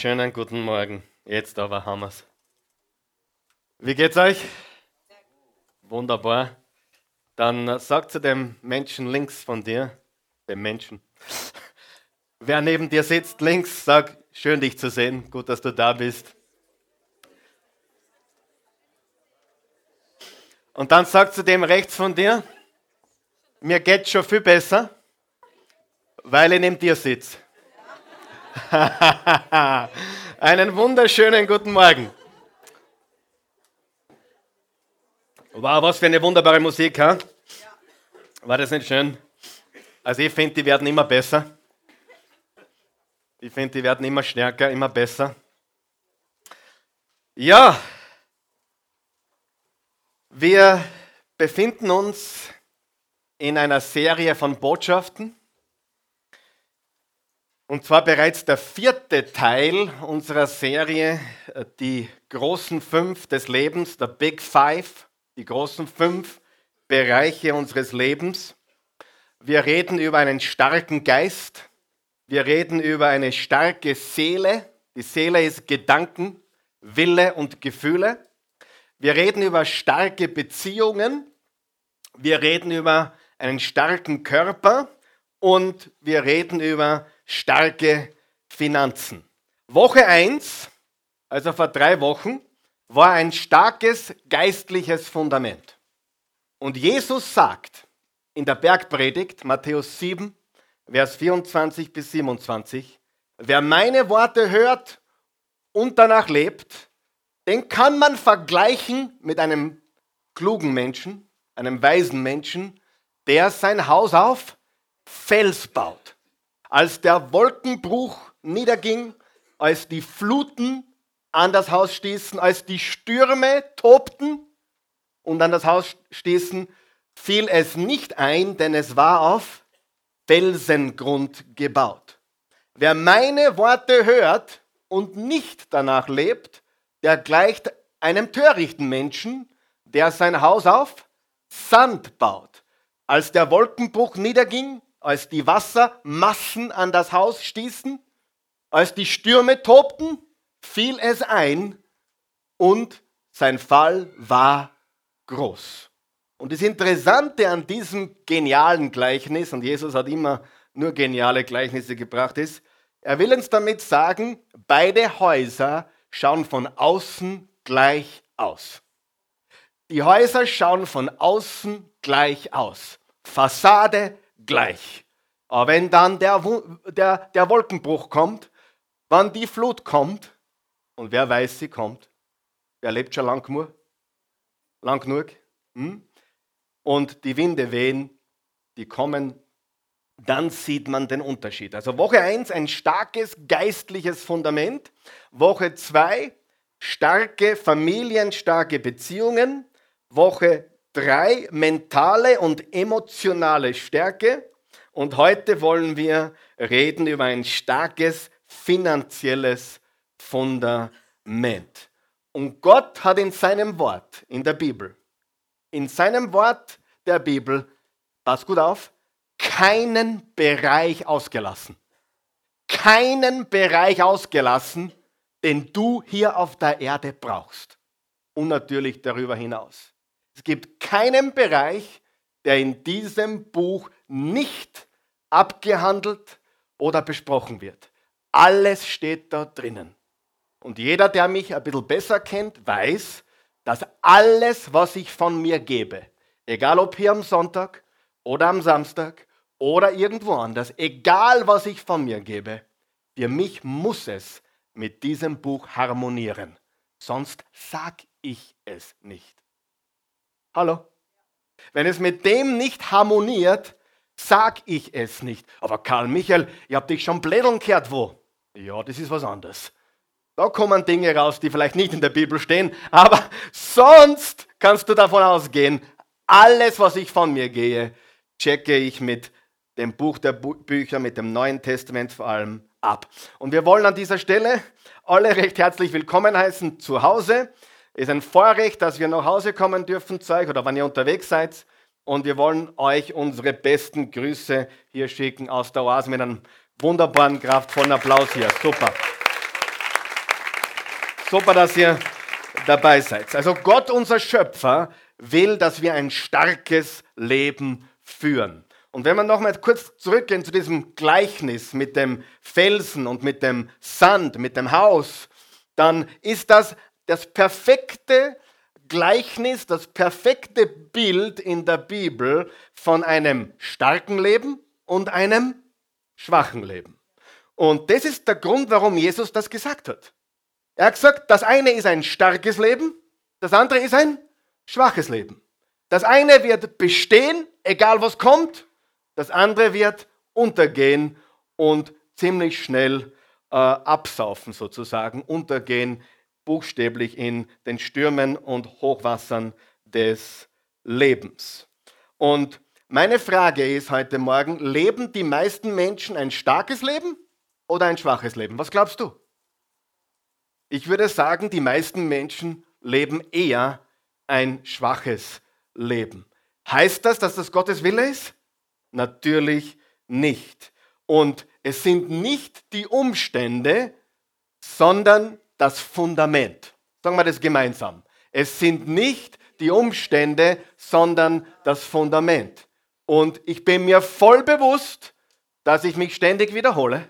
Schönen guten Morgen. Jetzt aber haben wir's. Wie geht's euch? Wunderbar. Dann sag zu dem Menschen links von dir, dem Menschen, wer neben dir sitzt, links, sag, schön dich zu sehen, gut, dass du da bist. Und dann sag zu dem rechts von dir, mir geht's schon viel besser, weil ich neben dir sitze. Einen wunderschönen guten Morgen. Wow, was für eine wunderbare Musik, ha? War das nicht schön? Also ich finde, die werden immer besser. Ich finde, die werden immer stärker, immer besser. Ja, wir befinden uns in einer Serie von Botschaften und zwar bereits der vierte Teil unserer Serie, äh, die großen fünf des Lebens, der Big Five, die großen fünf Bereiche unseres Lebens. Wir reden über einen starken Geist, wir reden über eine starke Seele. Die Seele ist Gedanken, Wille und Gefühle. Wir reden über starke Beziehungen. Wir reden über einen starken Körper und wir reden über starke Finanzen. Woche 1, also vor drei Wochen, war ein starkes geistliches Fundament. Und Jesus sagt in der Bergpredigt, Matthäus 7, Vers 24 bis 27, wer meine Worte hört und danach lebt, den kann man vergleichen mit einem klugen Menschen, einem weisen Menschen, der sein Haus auf Fels baut. Als der Wolkenbruch niederging, als die Fluten an das Haus stießen, als die Stürme tobten und an das Haus stießen, fiel es nicht ein, denn es war auf Felsengrund gebaut. Wer meine Worte hört und nicht danach lebt, der gleicht einem törichten Menschen, der sein Haus auf Sand baut. Als der Wolkenbruch niederging, als die Wassermassen an das Haus stießen, als die Stürme tobten, fiel es ein und sein Fall war groß. Und das Interessante an diesem genialen Gleichnis, und Jesus hat immer nur geniale Gleichnisse gebracht, ist, er will uns damit sagen, beide Häuser schauen von außen gleich aus. Die Häuser schauen von außen gleich aus. Fassade gleich. Aber wenn dann der, der, der Wolkenbruch kommt, wann die Flut kommt, und wer weiß, sie kommt, wer lebt schon lang genug? Lang genug? Hm? Und die Winde wehen, die kommen, dann sieht man den Unterschied. Also Woche 1 ein starkes geistliches Fundament. Woche 2 starke familienstarke Beziehungen. Woche drei mentale und emotionale Stärke. Und heute wollen wir reden über ein starkes finanzielles Fundament. Und Gott hat in seinem Wort, in der Bibel, in seinem Wort der Bibel, pass gut auf, keinen Bereich ausgelassen. Keinen Bereich ausgelassen, den du hier auf der Erde brauchst. Und natürlich darüber hinaus. Es gibt keinen Bereich, der in diesem Buch nicht abgehandelt oder besprochen wird. Alles steht da drinnen. Und jeder, der mich ein bisschen besser kennt, weiß, dass alles, was ich von mir gebe, egal ob hier am Sonntag oder am Samstag oder irgendwo anders, egal was ich von mir gebe, für mich muss es mit diesem Buch harmonieren. Sonst sag ich es nicht. Hallo? Wenn es mit dem nicht harmoniert, sag ich es nicht. Aber Karl Michael, ich hab dich schon blädeln gehört, wo? Ja, das ist was anderes. Da kommen Dinge raus, die vielleicht nicht in der Bibel stehen, aber sonst kannst du davon ausgehen, alles, was ich von mir gehe, checke ich mit dem Buch der Bücher, mit dem Neuen Testament vor allem ab. Und wir wollen an dieser Stelle alle recht herzlich willkommen heißen zu Hause ist ein Vorrecht, dass wir nach Hause kommen dürfen zu euch oder wenn ihr unterwegs seid. Und wir wollen euch unsere besten Grüße hier schicken aus der Oase mit einem wunderbaren, kraftvollen Applaus hier. Super. Super, dass ihr dabei seid. Also Gott, unser Schöpfer, will, dass wir ein starkes Leben führen. Und wenn wir nochmal kurz zurückgehen zu diesem Gleichnis mit dem Felsen und mit dem Sand, mit dem Haus, dann ist das das perfekte Gleichnis, das perfekte Bild in der Bibel von einem starken Leben und einem schwachen Leben. Und das ist der Grund, warum Jesus das gesagt hat. Er hat gesagt, das eine ist ein starkes Leben, das andere ist ein schwaches Leben. Das eine wird bestehen, egal was kommt, das andere wird untergehen und ziemlich schnell äh, absaufen sozusagen, untergehen buchstäblich in den Stürmen und Hochwassern des Lebens. Und meine Frage ist heute Morgen, leben die meisten Menschen ein starkes Leben oder ein schwaches Leben? Was glaubst du? Ich würde sagen, die meisten Menschen leben eher ein schwaches Leben. Heißt das, dass das Gottes Wille ist? Natürlich nicht. Und es sind nicht die Umstände, sondern das Fundament. Sagen wir das gemeinsam. Es sind nicht die Umstände, sondern das Fundament. Und ich bin mir voll bewusst, dass ich mich ständig wiederhole.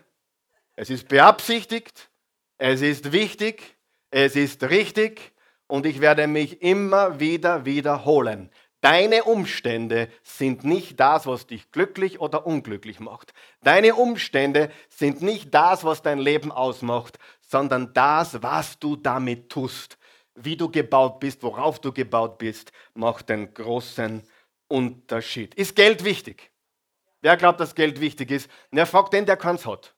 Es ist beabsichtigt, es ist wichtig, es ist richtig und ich werde mich immer wieder wiederholen. Deine Umstände sind nicht das, was dich glücklich oder unglücklich macht. Deine Umstände sind nicht das, was dein Leben ausmacht, sondern das, was du damit tust. Wie du gebaut bist, worauf du gebaut bist, macht den großen Unterschied. Ist Geld wichtig? Wer glaubt, dass Geld wichtig ist? Na, frag den, der keins hat.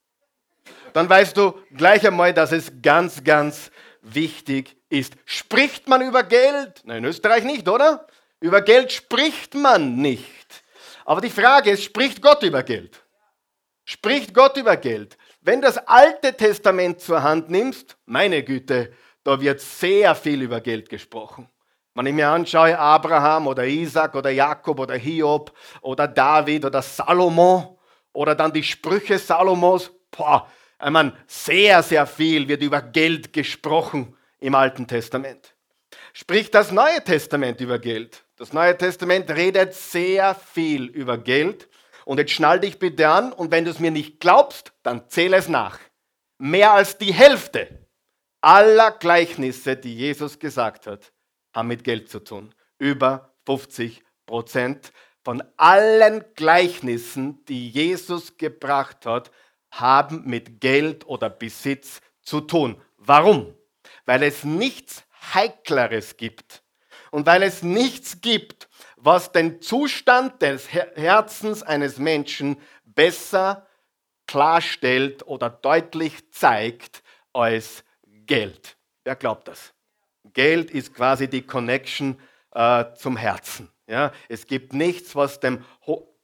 Dann weißt du gleich einmal, dass es ganz, ganz wichtig ist. Spricht man über Geld? Nein, in Österreich nicht, oder? Über Geld spricht man nicht. Aber die Frage ist, spricht Gott über Geld? Spricht Gott über Geld? Wenn du das Alte Testament zur Hand nimmst, meine Güte, da wird sehr viel über Geld gesprochen. Wenn ich mir anschaue, Abraham oder Isaac oder Jakob oder Hiob oder David oder Salomon oder dann die Sprüche Salomos, boah, ich meine, sehr, sehr viel wird über Geld gesprochen im Alten Testament. Spricht das Neue Testament über Geld? Das Neue Testament redet sehr viel über Geld. Und jetzt schnall dich bitte an und wenn du es mir nicht glaubst, dann zähle es nach. Mehr als die Hälfte aller Gleichnisse, die Jesus gesagt hat, haben mit Geld zu tun. Über 50 Prozent von allen Gleichnissen, die Jesus gebracht hat, haben mit Geld oder Besitz zu tun. Warum? Weil es nichts Heikleres gibt und weil es nichts gibt, was den Zustand des Herzens eines Menschen besser klarstellt oder deutlich zeigt als Geld. Wer glaubt das? Geld ist quasi die Connection äh, zum Herzen. Ja? Es gibt nichts, was, dem,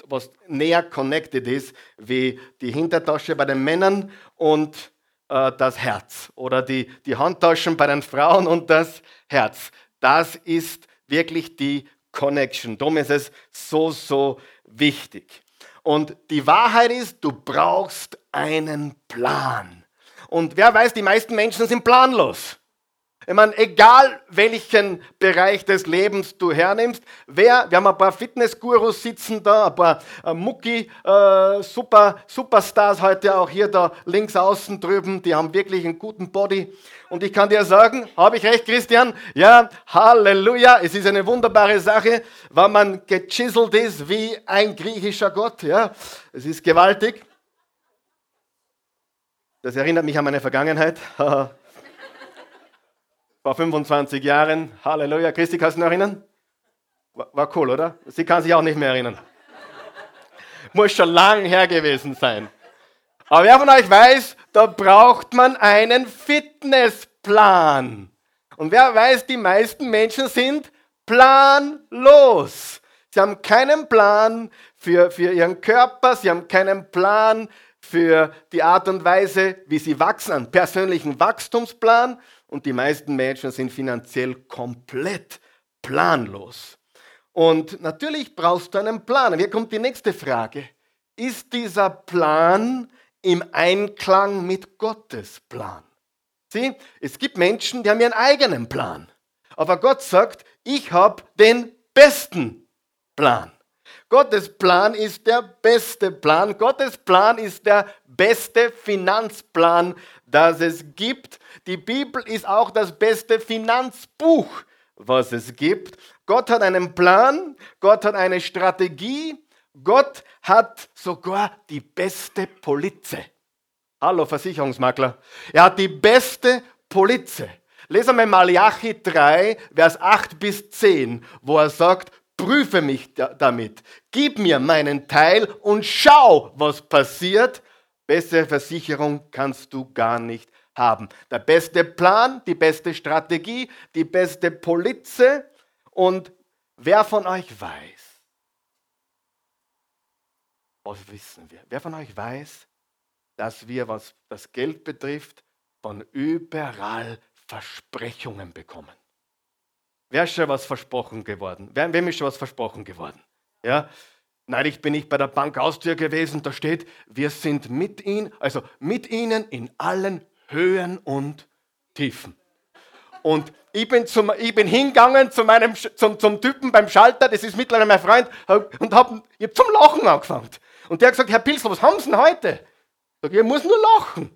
was näher connected ist, wie die Hintertasche bei den Männern und äh, das Herz. Oder die, die Handtaschen bei den Frauen und das Herz. Das ist wirklich die Connection. Darum ist es so, so wichtig. Und die Wahrheit ist, du brauchst einen Plan. Und wer weiß, die meisten Menschen sind planlos. Ich meine, egal welchen Bereich des Lebens du hernimmst, wer, wir haben ein paar Fitnessgurus sitzen da, ein paar äh, Mucki, äh, super, Superstars heute auch hier da links außen drüben, die haben wirklich einen guten Body. Und ich kann dir sagen, habe ich recht, Christian? Ja, Halleluja, es ist eine wunderbare Sache, weil man gechiselt ist wie ein griechischer Gott. Ja, es ist gewaltig. Das erinnert mich an meine Vergangenheit. Vor 25 Jahren, Halleluja. Christi, kannst du noch erinnern? War, war cool, oder? Sie kann sich auch nicht mehr erinnern. Muss schon lang her gewesen sein. Aber wer von euch weiß, da braucht man einen Fitnessplan. Und wer weiß, die meisten Menschen sind planlos. Sie haben keinen Plan für, für ihren Körper, sie haben keinen Plan für die Art und Weise, wie sie wachsen, einen persönlichen Wachstumsplan und die meisten Menschen sind finanziell komplett planlos. Und natürlich brauchst du einen Plan. Hier kommt die nächste Frage. Ist dieser Plan im Einklang mit Gottes Plan? Sieh, es gibt Menschen, die haben ihren eigenen Plan. Aber Gott sagt, ich habe den besten Plan. Gottes Plan ist der beste Plan. Gottes Plan ist der beste Finanzplan, das es gibt. Die Bibel ist auch das beste Finanzbuch, was es gibt. Gott hat einen Plan, Gott hat eine Strategie, Gott hat sogar die beste Polize. Hallo Versicherungsmakler. Er hat die beste Polize. Lesen wir Malachi 3, Vers 8 bis 10, wo er sagt, prüfe mich damit, gib mir meinen Teil und schau, was passiert. Bessere Versicherung kannst du gar nicht haben. Der beste Plan, die beste Strategie, die beste Polize. Und wer von euch weiß, was wissen wir? Wer von euch weiß, dass wir, was das Geld betrifft, von überall Versprechungen bekommen? Wer ist schon was versprochen geworden? Wer, wem ist schon was versprochen geworden? Ja? Neulich bin ich bei der Bank Austria gewesen, da steht, wir sind mit ihnen, also mit ihnen in allen Höhen und Tiefen. Und ich bin, zum, ich bin hingegangen zu meinem, zum, zum Typen beim Schalter, das ist mittlerweile mein Freund, und hab, ich habe zum Lachen angefangen. Und der hat gesagt, Herr Pilsel, was haben Sie denn heute? Ich sage, ich muss nur lachen.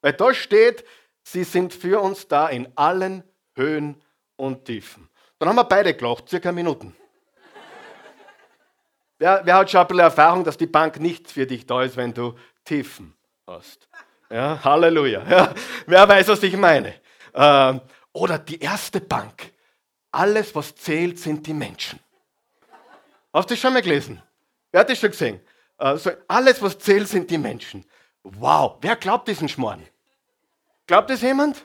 Weil da steht, Sie sind für uns da in allen Höhen und Tiefen. Dann haben wir beide gelacht, circa Minuten. wer, wer, hat schon ein bisschen Erfahrung, dass die Bank nicht für dich da ist, wenn du Tiefen hast? Ja, Halleluja. Ja, wer weiß, was ich meine? Ähm, oder die erste Bank. Alles, was zählt, sind die Menschen. Hast du das schon mal gelesen? Wer hat das schon gesehen? Also, alles, was zählt, sind die Menschen. Wow, wer glaubt diesen Schmarrn? Glaubt das jemand?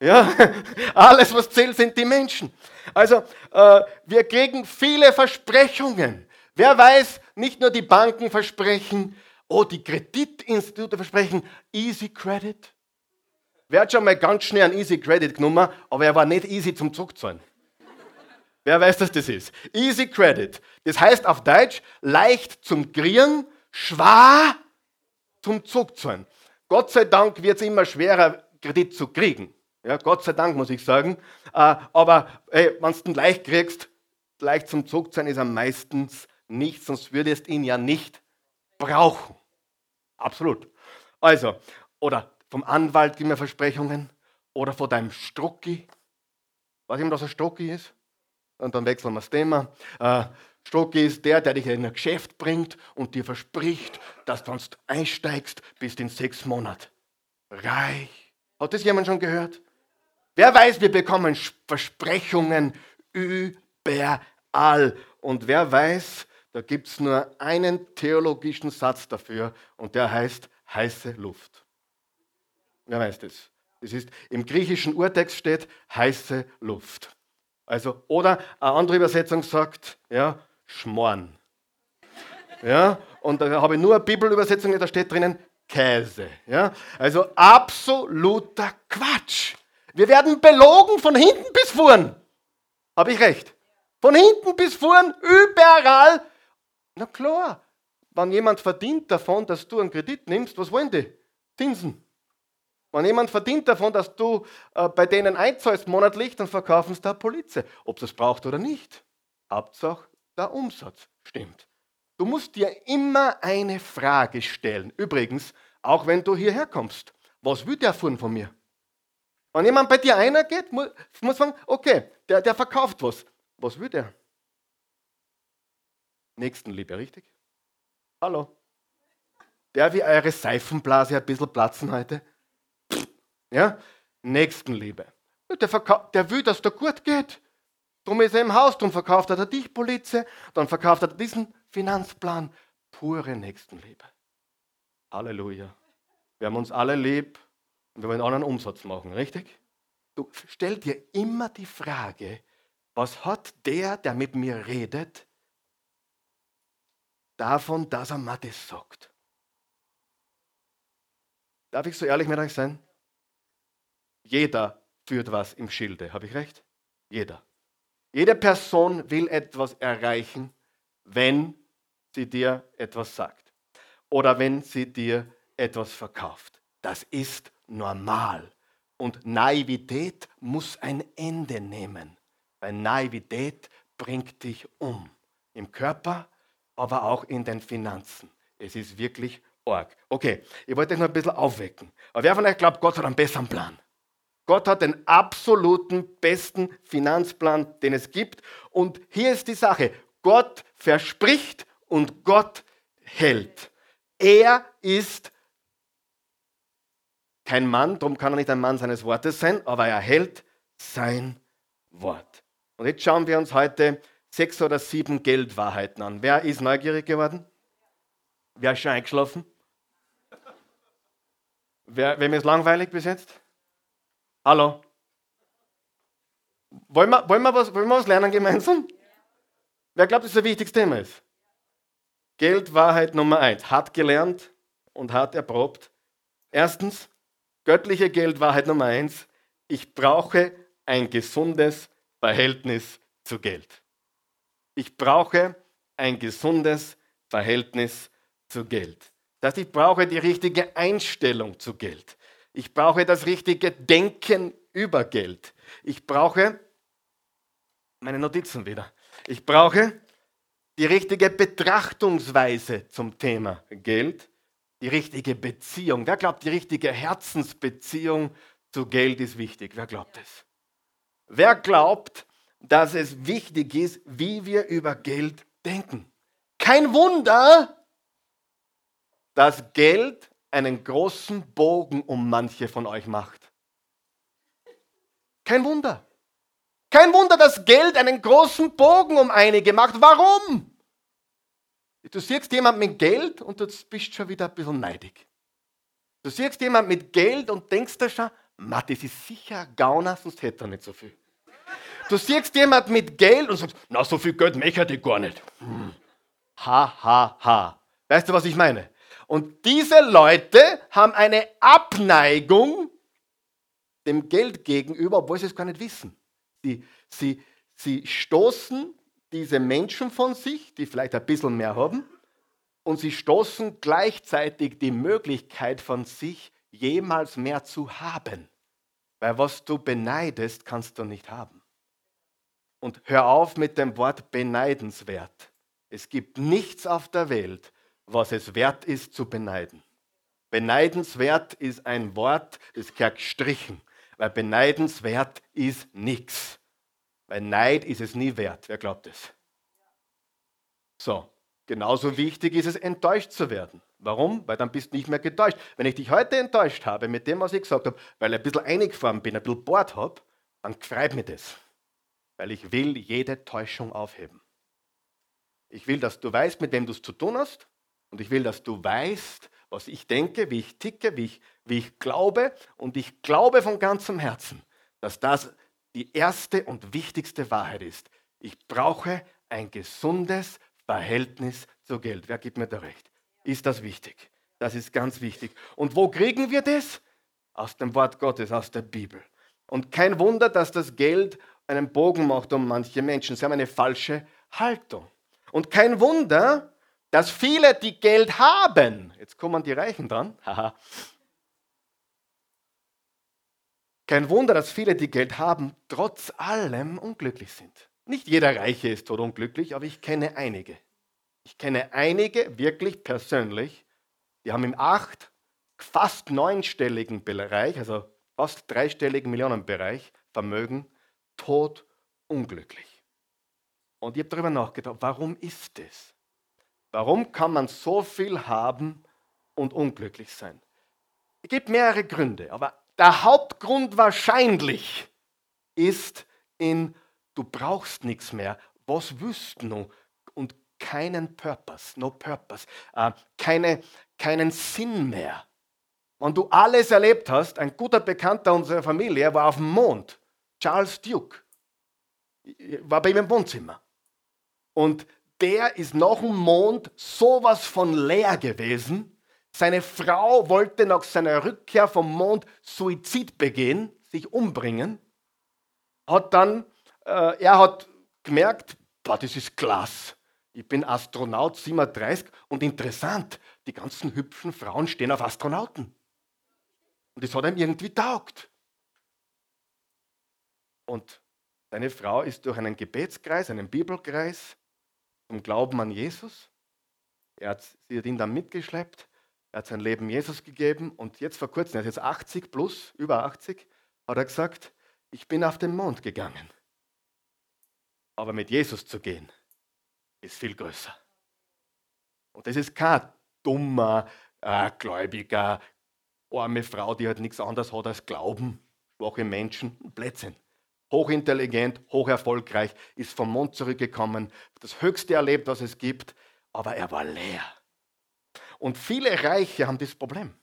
Ja, alles, was zählt, sind die Menschen. Also, äh, wir kriegen viele Versprechungen. Wer weiß, nicht nur die Banken versprechen, oh, die Kreditinstitute versprechen Easy Credit. Wer hat schon mal ganz schnell ein Easy Credit genommen, aber er war nicht easy zum Zurückzahlen? Wer weiß, dass das ist? Easy Credit. Das heißt auf Deutsch leicht zum Kriegen, schwer zum Zurückzahlen. Gott sei Dank wird es immer schwerer, Kredit zu kriegen. Ja, Gott sei Dank, muss ich sagen. Äh, aber wenn du ihn leicht kriegst, leicht zum Zug sein ist am meisten nicht, sonst würdest du ihn ja nicht brauchen. Absolut. Also, oder vom Anwalt gib mir Versprechungen, oder von deinem Strucki. Weiß ich, was ein Strucki ist? Und dann wechseln wir das Thema. Äh, Strucki ist der, der dich in ein Geschäft bringt und dir verspricht, dass du sonst einsteigst, bist in sechs Monaten reich. Hat das jemand schon gehört? Wer weiß, wir bekommen Versprechungen überall. Und wer weiß, da gibt es nur einen theologischen Satz dafür und der heißt heiße Luft. Wer weiß das? Das ist im griechischen Urtext steht heiße Luft. Also, oder eine andere Übersetzung sagt, ja, Schmorn. Ja, und da habe ich nur eine Bibelübersetzung, da steht drinnen Käse. Ja, also absoluter Quatsch. Wir werden belogen von hinten bis vorn. Habe ich recht? Von hinten bis vorn, überall. Na klar, wenn jemand verdient davon, dass du einen Kredit nimmst, was wollen die? Zinsen. Wenn jemand verdient davon, dass du äh, bei denen einzahlst monatlich, dann verkaufen sie da Polizei. Ob das braucht oder nicht. Hauptsache, der Umsatz stimmt. Du musst dir immer eine Frage stellen. Übrigens, auch wenn du hierher kommst. Was will der von mir? Wenn jemand bei dir einer geht, muss, man sagen, okay, der, der verkauft was. Was will der? Nächstenliebe, richtig? Hallo? Der wie eure Seifenblase ein bisschen platzen heute? Ja? Nächstenliebe. Der, der will, dass der gut geht. Darum ist er im Haus, darum verkauft er dich Polizei, dann verkauft er diesen Finanzplan. Pure Nächstenliebe. Halleluja. Wir haben uns alle lieb. Und wir wollen einen Umsatz machen, richtig? Du stell dir immer die Frage, was hat der, der mit mir redet, davon, dass er mir das sagt? Darf ich so ehrlich mit euch sein? Jeder führt was im Schilde, habe ich recht? Jeder. Jede Person will etwas erreichen, wenn sie dir etwas sagt oder wenn sie dir etwas verkauft. Das ist normal. Und Naivität muss ein Ende nehmen, weil Naivität bringt dich um. Im Körper, aber auch in den Finanzen. Es ist wirklich arg. Okay, ich wollte euch noch ein bisschen aufwecken. Aber wer von euch glaubt, Gott hat einen besseren Plan? Gott hat den absoluten besten Finanzplan, den es gibt. Und hier ist die Sache. Gott verspricht und Gott hält. Er ist kein Mann, darum kann er nicht ein Mann seines Wortes sein, aber er hält sein Wort. Und jetzt schauen wir uns heute sechs oder sieben Geldwahrheiten an. Wer ist neugierig geworden? Wer ist schon eingeschlafen? Wer, wem ist langweilig bis jetzt? Hallo? Wollen wir, wollen wir, was, wollen wir was lernen gemeinsam? Wer glaubt, dass das ein wichtiges Thema ist? Geldwahrheit Nummer eins. Hat gelernt und hat erprobt. Erstens, göttliche Geldwahrheit Nummer eins. Ich brauche ein gesundes Verhältnis zu Geld. Ich brauche ein gesundes Verhältnis zu Geld. Das heißt, ich brauche die richtige Einstellung zu Geld. Ich brauche das richtige Denken über Geld. Ich brauche meine Notizen wieder. Ich brauche die richtige Betrachtungsweise zum Thema Geld, die richtige Beziehung. Wer glaubt, die richtige Herzensbeziehung zu Geld ist wichtig? Wer glaubt es? Wer glaubt, dass es wichtig ist, wie wir über Geld denken? Kein Wunder, dass Geld einen großen Bogen um manche von euch macht. Kein Wunder. Kein Wunder, dass Geld einen großen Bogen um einige macht. Warum? Du siehst jemand mit Geld und du bist schon wieder ein bisschen neidig. Du siehst jemand mit Geld und denkst dir schon, Matt, das ist sicher ein Gauner, sonst hätte er nicht so viel. Du siehst jemand mit Geld und sagst, na, so viel Geld möchte ich gar nicht. Hm. Ha, ha, ha. Weißt du, was ich meine? Und diese Leute haben eine Abneigung dem Geld gegenüber, obwohl sie es gar nicht wissen. Sie, sie, sie stoßen diese Menschen von sich, die vielleicht ein bisschen mehr haben, und sie stoßen gleichzeitig die Möglichkeit von sich, jemals mehr zu haben. Weil was du beneidest, kannst du nicht haben. Und hör auf mit dem Wort beneidenswert. Es gibt nichts auf der Welt, was es wert ist zu beneiden. Beneidenswert ist ein Wort, das gehört gestrichen, weil beneidenswert ist nichts. Weil Neid ist es nie wert. Wer glaubt es? So, genauso wichtig ist es, enttäuscht zu werden. Warum? Weil dann bist du nicht mehr getäuscht. Wenn ich dich heute enttäuscht habe mit dem, was ich gesagt habe, weil ich ein bisschen eingefahren bin, ein bisschen bohrt habe, dann freut mich das. Weil ich will jede Täuschung aufheben. Ich will, dass du weißt, mit wem du es zu tun hast. Und ich will, dass du weißt, was ich denke, wie ich ticke, wie ich, wie ich glaube. Und ich glaube von ganzem Herzen, dass das die erste und wichtigste Wahrheit ist. Ich brauche ein gesundes Verhältnis zu Geld. Wer gibt mir da recht? Ist das wichtig? Das ist ganz wichtig. Und wo kriegen wir das? Aus dem Wort Gottes, aus der Bibel. Und kein Wunder, dass das Geld einen Bogen macht um manche Menschen. Sie haben eine falsche Haltung. Und kein Wunder, dass viele, die Geld haben, jetzt kommen die Reichen dran, haha. Kein Wunder, dass viele, die Geld haben, trotz allem unglücklich sind. Nicht jeder Reiche ist tot unglücklich, aber ich kenne einige. Ich kenne einige wirklich persönlich, die haben im acht, fast neunstelligen Bereich, also fast dreistelligen Millionenbereich Vermögen, tot unglücklich. Und ich habe darüber nachgedacht, warum ist das? Warum kann man so viel haben und unglücklich sein? Es gibt mehrere Gründe, aber der Hauptgrund wahrscheinlich ist in, du brauchst nichts mehr. Was willst du? Und keinen Purpose, no Purpose, äh, keine, keinen Sinn mehr. Wenn du alles erlebt hast, ein guter Bekannter unserer Familie war auf dem Mond, Charles Duke, war bei ihm im Wohnzimmer. Und der ist nach dem Mond sowas von leer gewesen. Seine Frau wollte nach seiner Rückkehr vom Mond Suizid begehen, sich umbringen. Hat dann, äh, er hat gemerkt, boah, das ist klasse. Ich bin Astronaut 37 und interessant, die ganzen hübschen Frauen stehen auf Astronauten. Und das hat ihm irgendwie taugt. Und seine Frau ist durch einen Gebetskreis, einen Bibelkreis zum Glauben an Jesus. Er hat, sie hat ihn dann mitgeschleppt. Er hat sein Leben Jesus gegeben. Und jetzt vor kurzem, er ist jetzt 80 plus, über 80, hat er gesagt, ich bin auf den Mond gegangen. Aber mit Jesus zu gehen, ist viel größer. Und das ist kein dummer, äh, gläubiger, arme Frau, die halt nichts anderes hat als Glauben, schwache Menschen, Blödsinn. Hochintelligent, hocherfolgreich, ist vom Mond zurückgekommen, das Höchste erlebt, was es gibt, aber er war leer. Und viele Reiche haben das Problem.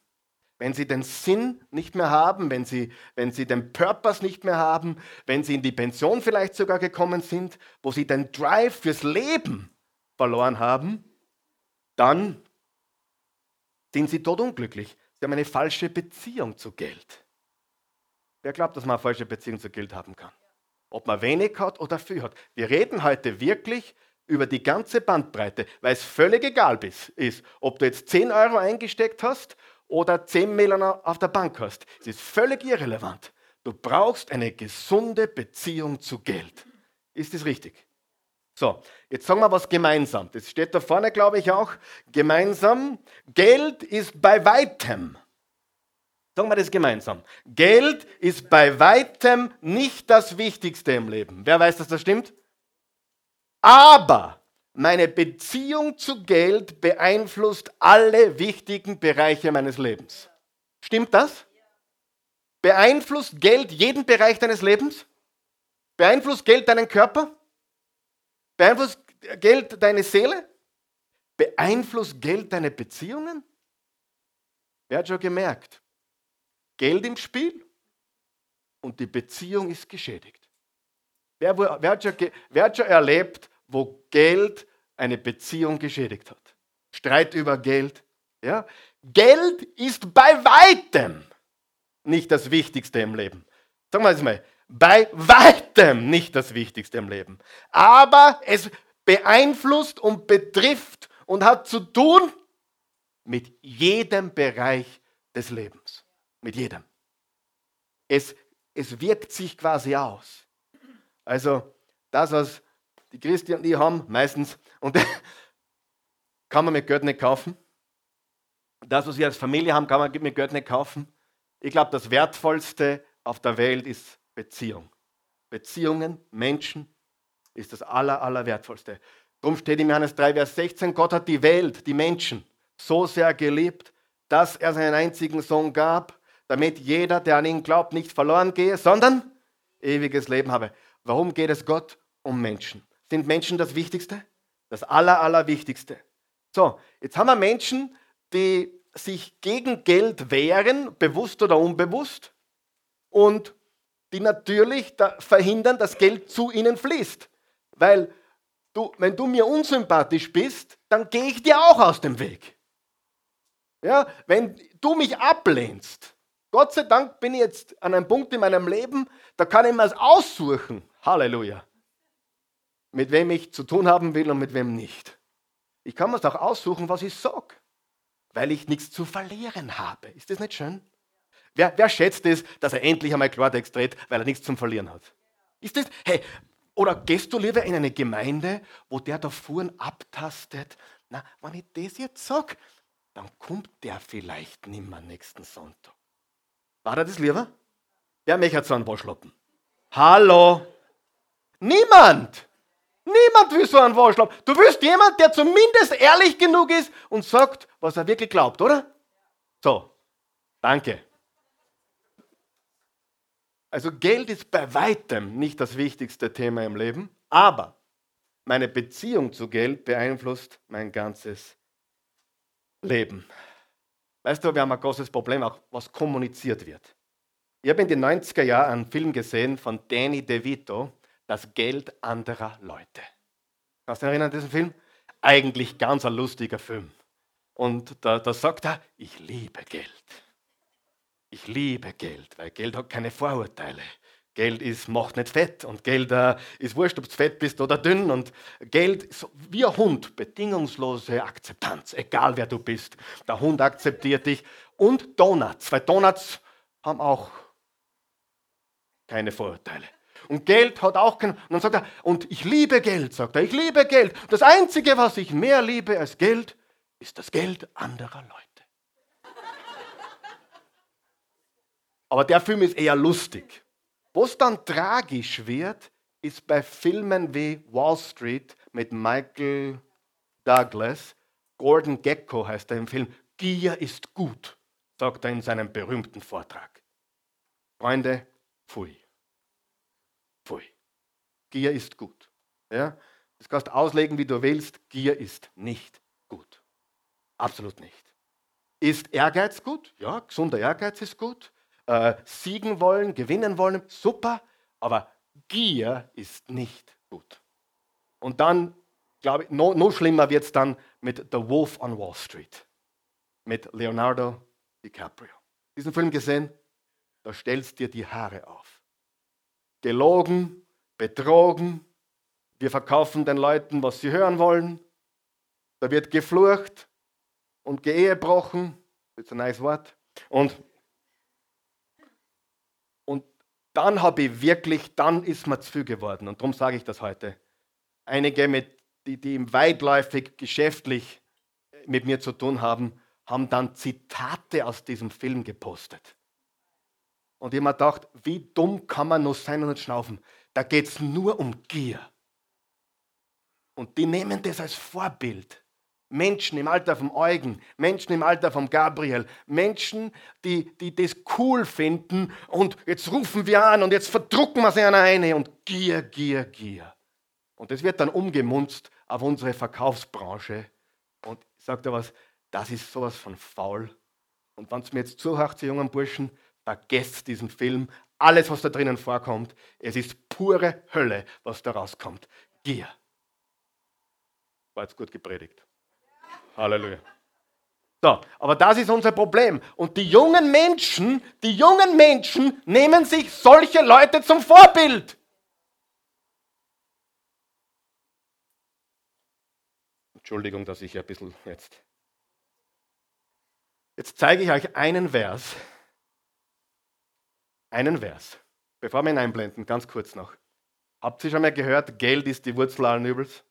Wenn sie den Sinn nicht mehr haben, wenn sie, wenn sie den Purpose nicht mehr haben, wenn sie in die Pension vielleicht sogar gekommen sind, wo sie den Drive fürs Leben verloren haben, dann sind sie todunglücklich. Sie haben eine falsche Beziehung zu Geld. Wer glaubt, dass man eine falsche Beziehung zu Geld haben kann? Ob man wenig hat oder viel hat. Wir reden heute wirklich über die ganze Bandbreite, weil es völlig egal ist, ob du jetzt 10 Euro eingesteckt hast oder 10 Millionen auf der Bank hast. Es ist völlig irrelevant. Du brauchst eine gesunde Beziehung zu Geld. Ist das richtig? So, jetzt sagen wir was gemeinsam. Das steht da vorne, glaube ich, auch. Gemeinsam. Geld ist bei weitem. Sagen wir das gemeinsam. Geld ist bei weitem nicht das Wichtigste im Leben. Wer weiß, dass das stimmt? Aber meine Beziehung zu Geld beeinflusst alle wichtigen Bereiche meines Lebens. Stimmt das? Beeinflusst Geld jeden Bereich deines Lebens? Beeinflusst Geld deinen Körper? Beeinflusst Geld deine Seele? Beeinflusst Geld deine Beziehungen? Wer hat schon gemerkt? Geld im Spiel und die Beziehung ist geschädigt. Wer, wer, hat, schon, wer hat schon erlebt, wo Geld eine Beziehung geschädigt hat? Streit über Geld. Ja? Geld ist bei weitem nicht das Wichtigste im Leben. Sagen wir es mal, bei weitem nicht das Wichtigste im Leben. Aber es beeinflusst und betrifft und hat zu tun mit jedem Bereich des Lebens. Mit jedem. Es, es wirkt sich quasi aus. Also das, was die Christi und ich haben, meistens, und kann man mit Geld nicht kaufen. Das, was wir als Familie haben, kann man mit Geld nicht kaufen. Ich glaube, das Wertvollste auf der Welt ist Beziehung. Beziehungen, Menschen ist das aller, aller Wertvollste. Darum steht im Johannes 3, Vers 16, Gott hat die Welt, die Menschen so sehr geliebt, dass er seinen einzigen Sohn gab, damit jeder, der an ihn glaubt, nicht verloren gehe, sondern ewiges Leben habe. Warum geht es Gott um Menschen? Sind Menschen das Wichtigste? Das Aller, Allerwichtigste. So, jetzt haben wir Menschen, die sich gegen Geld wehren, bewusst oder unbewusst, und die natürlich da verhindern, dass Geld zu ihnen fließt. Weil du, wenn du mir unsympathisch bist, dann gehe ich dir auch aus dem Weg. Ja, wenn du mich ablehnst, Gott sei Dank bin ich jetzt an einem Punkt in meinem Leben, da kann ich mir es aussuchen. Halleluja. Mit wem ich zu tun haben will und mit wem nicht. Ich kann mir auch aussuchen, was ich sage, weil ich nichts zu verlieren habe. Ist das nicht schön? Wer, wer schätzt es, dass er endlich einmal Klartext dreht, weil er nichts zum Verlieren hat? Ist das, hey, oder gehst du lieber in eine Gemeinde, wo der da Fuhren abtastet? Na, wenn ich das jetzt sage, dann kommt der vielleicht nimmer nächsten Sonntag. War er das lieber? Wer möchte so einen Waschlappen? Hallo? Niemand! Niemand will so einen Waschlappen. Du willst jemand, der zumindest ehrlich genug ist und sagt, was er wirklich glaubt, oder? So, danke. Also Geld ist bei weitem nicht das wichtigste Thema im Leben, aber meine Beziehung zu Geld beeinflusst mein ganzes Leben. Weißt du, wir haben ein großes Problem, auch was kommuniziert wird. Ich habe in den 90er Jahren einen Film gesehen von Danny DeVito, Das Geld anderer Leute. Kannst du dich erinnern an diesen Film? Eigentlich ganz ein lustiger Film. Und da, da sagt er, ich liebe Geld. Ich liebe Geld, weil Geld hat keine Vorurteile. Geld ist, macht nicht fett und Geld äh, ist wurscht, ob du fett bist oder dünn. Und Geld ist wie ein Hund, bedingungslose Akzeptanz, egal wer du bist. Der Hund akzeptiert dich. Und Donuts, weil Donuts haben auch keine Vorurteile. Und Geld hat auch keinen. Und dann sagt er, und ich liebe Geld, sagt er, ich liebe Geld. Das Einzige, was ich mehr liebe als Geld, ist das Geld anderer Leute. Aber der Film ist eher lustig. Was dann tragisch wird, ist bei Filmen wie Wall Street mit Michael Douglas, Gordon Gecko heißt er im Film, Gier ist gut, sagt er in seinem berühmten Vortrag. Freunde, pfui. Pfui. Gier ist gut. Ja? Das kannst du auslegen, wie du willst. Gier ist nicht gut. Absolut nicht. Ist Ehrgeiz gut? Ja, gesunder Ehrgeiz ist gut. Äh, siegen wollen, gewinnen wollen, super. Aber Gier ist nicht gut. Und dann, glaube ich, noch, noch schlimmer wird es dann mit The Wolf on Wall Street. Mit Leonardo DiCaprio. Diesen Film gesehen? Da stellst dir die Haare auf. Gelogen, betrogen, wir verkaufen den Leuten, was sie hören wollen. Da wird geflucht und geehebrochen. Das ist ein nice Wort. Und, und dann habe ich wirklich, dann ist mir zu viel geworden. Und darum sage ich das heute. Einige, mit, die, die weitläufig geschäftlich mit mir zu tun haben, haben dann Zitate aus diesem Film gepostet. Und ich habe mir gedacht, wie dumm kann man nur sein und schnaufen? Da geht es nur um Gier. Und die nehmen das als Vorbild. Menschen im Alter vom Eugen, Menschen im Alter vom Gabriel, Menschen, die, die das cool finden und jetzt rufen wir an und jetzt verdrucken wir sie an eine und Gier, Gier, Gier. Und das wird dann umgemunzt auf unsere Verkaufsbranche. Und sage dir was, das ist sowas von faul. Und wenn es mir jetzt zuhört, die jungen Burschen, vergesst diesen Film, alles, was da drinnen vorkommt. Es ist pure Hölle, was da rauskommt. Gier. War jetzt gut gepredigt. Halleluja. So, aber das ist unser Problem. Und die jungen Menschen, die jungen Menschen nehmen sich solche Leute zum Vorbild. Entschuldigung, dass ich ein bisschen jetzt. Jetzt zeige ich euch einen Vers. Einen Vers. Bevor wir ihn einblenden, ganz kurz noch. Habt ihr schon mal gehört, Geld ist die Wurzel allen Übels?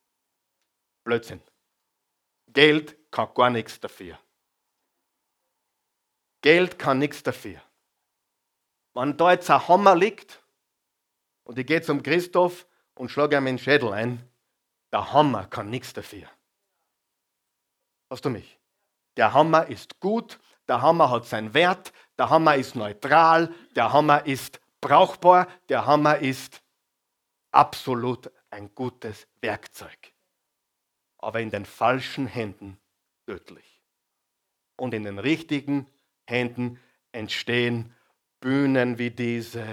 Blödsinn. Geld kann gar nichts dafür. Geld kann nichts dafür. Wenn da jetzt ein Hammer liegt und ich gehe zum Christoph und schlage ihm den Schädel ein, der Hammer kann nichts dafür. Hast du mich? Der Hammer ist gut, der Hammer hat seinen Wert, der Hammer ist neutral, der Hammer ist brauchbar, der Hammer ist absolut ein gutes Werkzeug. Aber in den falschen Händen tödlich. Und in den richtigen Händen entstehen Bühnen wie diese,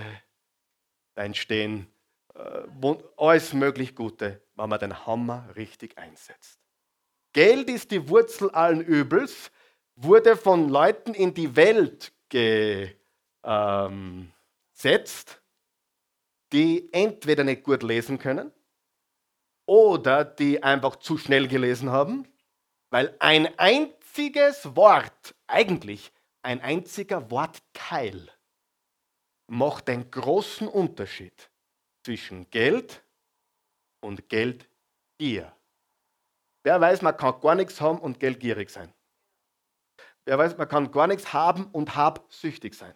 da entstehen äh, alles möglich Gute, wenn man den Hammer richtig einsetzt. Geld ist die Wurzel allen Übels, wurde von Leuten in die Welt gesetzt, die entweder nicht gut lesen können oder die einfach zu schnell gelesen haben, weil ein einziges Wort, eigentlich ein einziger Wortteil, macht einen großen Unterschied zwischen Geld und Geldgier. Wer weiß, man kann gar nichts haben und geldgierig sein. Wer weiß, man kann gar nichts haben und habsüchtig sein.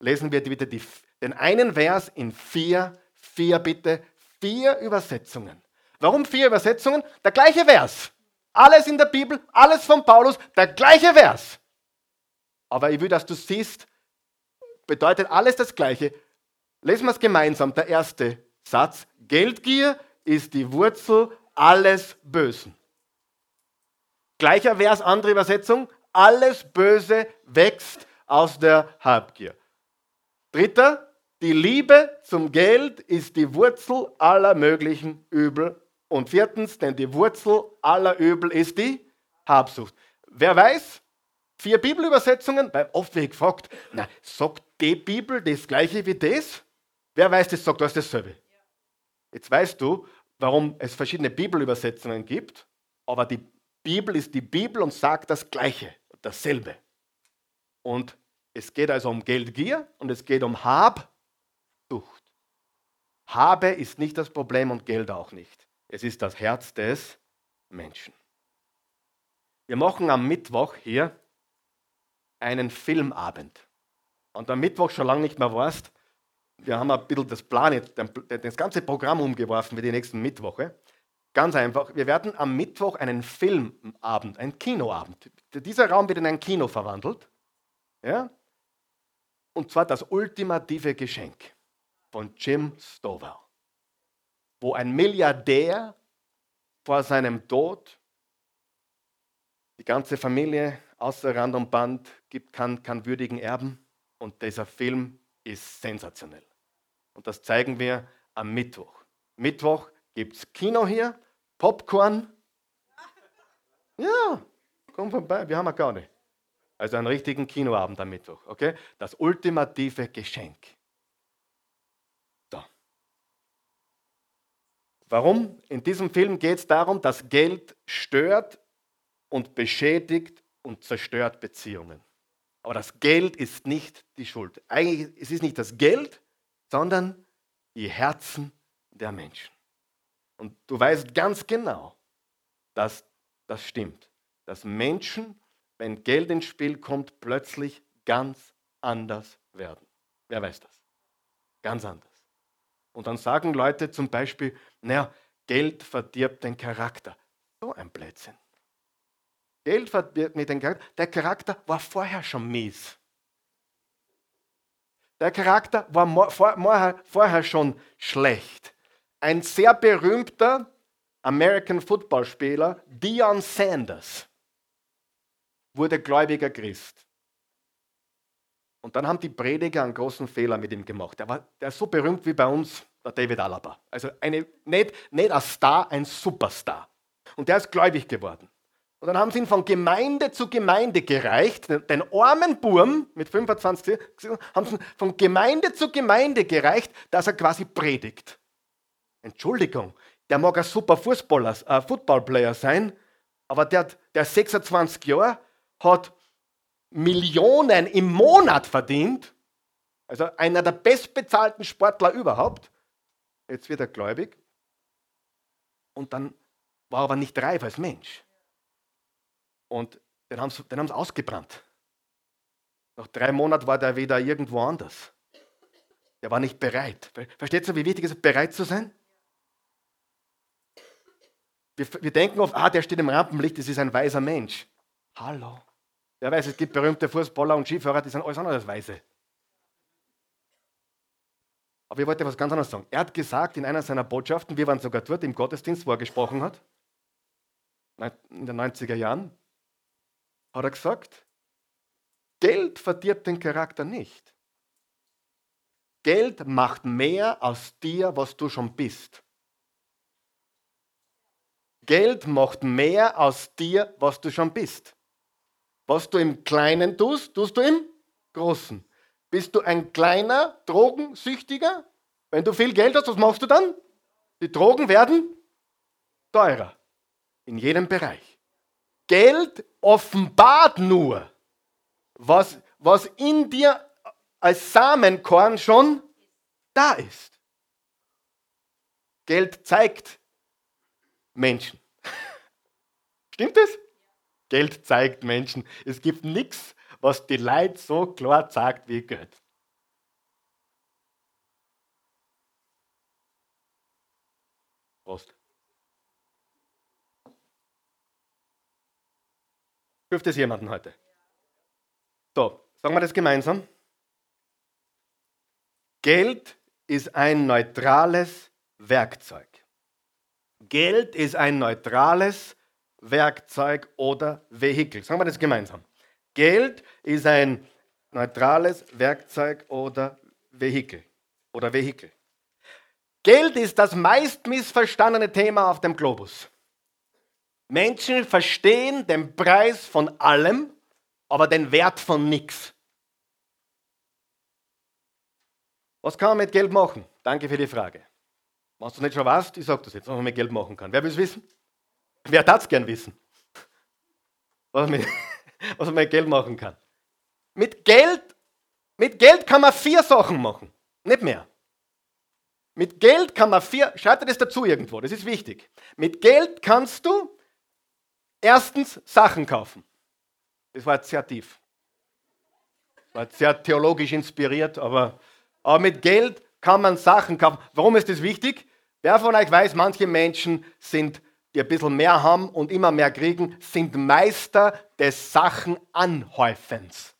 Lesen wir bitte die, den einen Vers in vier, vier bitte, vier Übersetzungen. Warum vier Übersetzungen? Der gleiche Vers. Alles in der Bibel, alles von Paulus, der gleiche Vers. Aber ich will, dass du siehst, bedeutet alles das Gleiche. Lesen wir es gemeinsam. Der erste Satz. Geldgier ist die Wurzel alles Bösen. Gleicher Vers, andere Übersetzung alles Böse wächst aus der Habgier. Dritter, die Liebe zum Geld ist die Wurzel aller möglichen Übel. Und viertens, denn die Wurzel aller Übel ist die Habsucht. Wer weiß, vier Bibelübersetzungen, weil oft wird gefragt, na, sagt die Bibel das gleiche wie das? Wer weiß, das sagt das dasselbe. Jetzt weißt du, warum es verschiedene Bibelübersetzungen gibt, aber die Bibel ist die Bibel und sagt das Gleiche dasselbe. Und es geht also um Geldgier und es geht um Habsucht. Habe ist nicht das Problem und Geld auch nicht. Es ist das Herz des Menschen. Wir machen am Mittwoch hier einen Filmabend. Und am Mittwoch schon lange nicht mehr warst, wir haben ein bisschen das Plan, das ganze Programm umgeworfen für die nächsten Mittwoche. Ganz einfach, wir werden am Mittwoch einen Filmabend, einen Kinoabend. Dieser Raum wird in ein Kino verwandelt. Ja? Und zwar das ultimative Geschenk von Jim Stovall, wo ein Milliardär vor seinem Tod die ganze Familie außer Rand und Band gibt, kann, kann würdigen Erben. Und dieser Film ist sensationell. Und das zeigen wir am Mittwoch. Mittwoch gibt es Kino hier, Popcorn. Ja, komm vorbei, wir haben ja gar nicht. Also einen richtigen Kinoabend am Mittwoch, okay? Das ultimative Geschenk. So. Warum? In diesem Film geht es darum, dass Geld stört und beschädigt und zerstört Beziehungen. Aber das Geld ist nicht die Schuld. Eigentlich es ist nicht das Geld, sondern die Herzen der Menschen. Und du weißt ganz genau, dass das stimmt. Dass Menschen, wenn Geld ins Spiel kommt, plötzlich ganz anders werden. Wer weiß das? Ganz anders. Und dann sagen Leute zum Beispiel, naja, Geld verdirbt den Charakter. So ein Blödsinn. Geld verdirbt nicht den Charakter. Der Charakter war vorher schon mies. Der Charakter war vorher, vorher schon schlecht. Ein sehr berühmter American Football Spieler, Dion Sanders, wurde gläubiger Christ. Und dann haben die Prediger einen großen Fehler mit ihm gemacht. Der, war, der ist so berühmt wie bei uns der David Alaba. Also eine, nicht, nicht ein Star, ein Superstar. Und der ist gläubig geworden. Und dann haben sie ihn von Gemeinde zu Gemeinde gereicht. Den armen Burm mit 25 haben sie von Gemeinde zu Gemeinde gereicht, dass er quasi predigt. Entschuldigung, der mag ein super Fußballer, äh, Footballplayer sein, aber der, der 26 Jahre hat Millionen im Monat verdient. Also einer der bestbezahlten Sportler überhaupt. Jetzt wird er gläubig. Und dann war er aber nicht reif als Mensch. Und den haben sie, den haben sie ausgebrannt. Nach drei Monaten war der wieder irgendwo anders. Der war nicht bereit. Versteht ihr, wie wichtig es ist, bereit zu sein? Wir, wir denken oft, ah, der steht im Rampenlicht, das ist ein weiser Mensch. Hallo. Wer weiß, es gibt berühmte Fußballer und Skifahrer, die sind alles andere als weise. Aber ich wollte was ganz anderes sagen. Er hat gesagt in einer seiner Botschaften, wir waren sogar dort im Gottesdienst, wo er gesprochen hat, in den 90er Jahren, hat er gesagt, Geld verdirbt den Charakter nicht. Geld macht mehr aus dir, was du schon bist. Geld macht mehr aus dir, was du schon bist. Was du im Kleinen tust, tust du im Großen. Bist du ein kleiner Drogensüchtiger? Wenn du viel Geld hast, was machst du dann? Die Drogen werden teurer. In jedem Bereich. Geld offenbart nur, was, was in dir als Samenkorn schon da ist. Geld zeigt Menschen. Stimmt es? Geld zeigt Menschen. Es gibt nichts, was die Leid so klar sagt wie Geld. Prost. Hilft es jemandem heute? So, sagen wir das gemeinsam. Geld ist ein neutrales Werkzeug. Geld ist ein neutrales Werkzeug oder Vehikel. Sagen wir das gemeinsam. Geld ist ein neutrales Werkzeug oder Vehikel. Oder Vehikel. Geld ist das meist missverstandene Thema auf dem Globus. Menschen verstehen den Preis von allem, aber den Wert von nichts. Was kann man mit Geld machen? Danke für die Frage. Was du nicht schon weißt, ich sage das jetzt, was man mit Geld machen kann. Wer will es wissen? Wer darf es gern wissen? Was man, was man mit Geld machen kann. Mit Geld, mit Geld kann man vier Sachen machen, nicht mehr. Mit Geld kann man vier, schreibt dir das dazu irgendwo, das ist wichtig. Mit Geld kannst du erstens Sachen kaufen. Das war jetzt sehr tief. War sehr theologisch inspiriert, aber, aber mit Geld kann man Sachen kaufen. Warum ist das wichtig? Wer von euch weiß, manche Menschen sind, die ein bisschen mehr haben und immer mehr kriegen, sind Meister des Sachenanhäufens.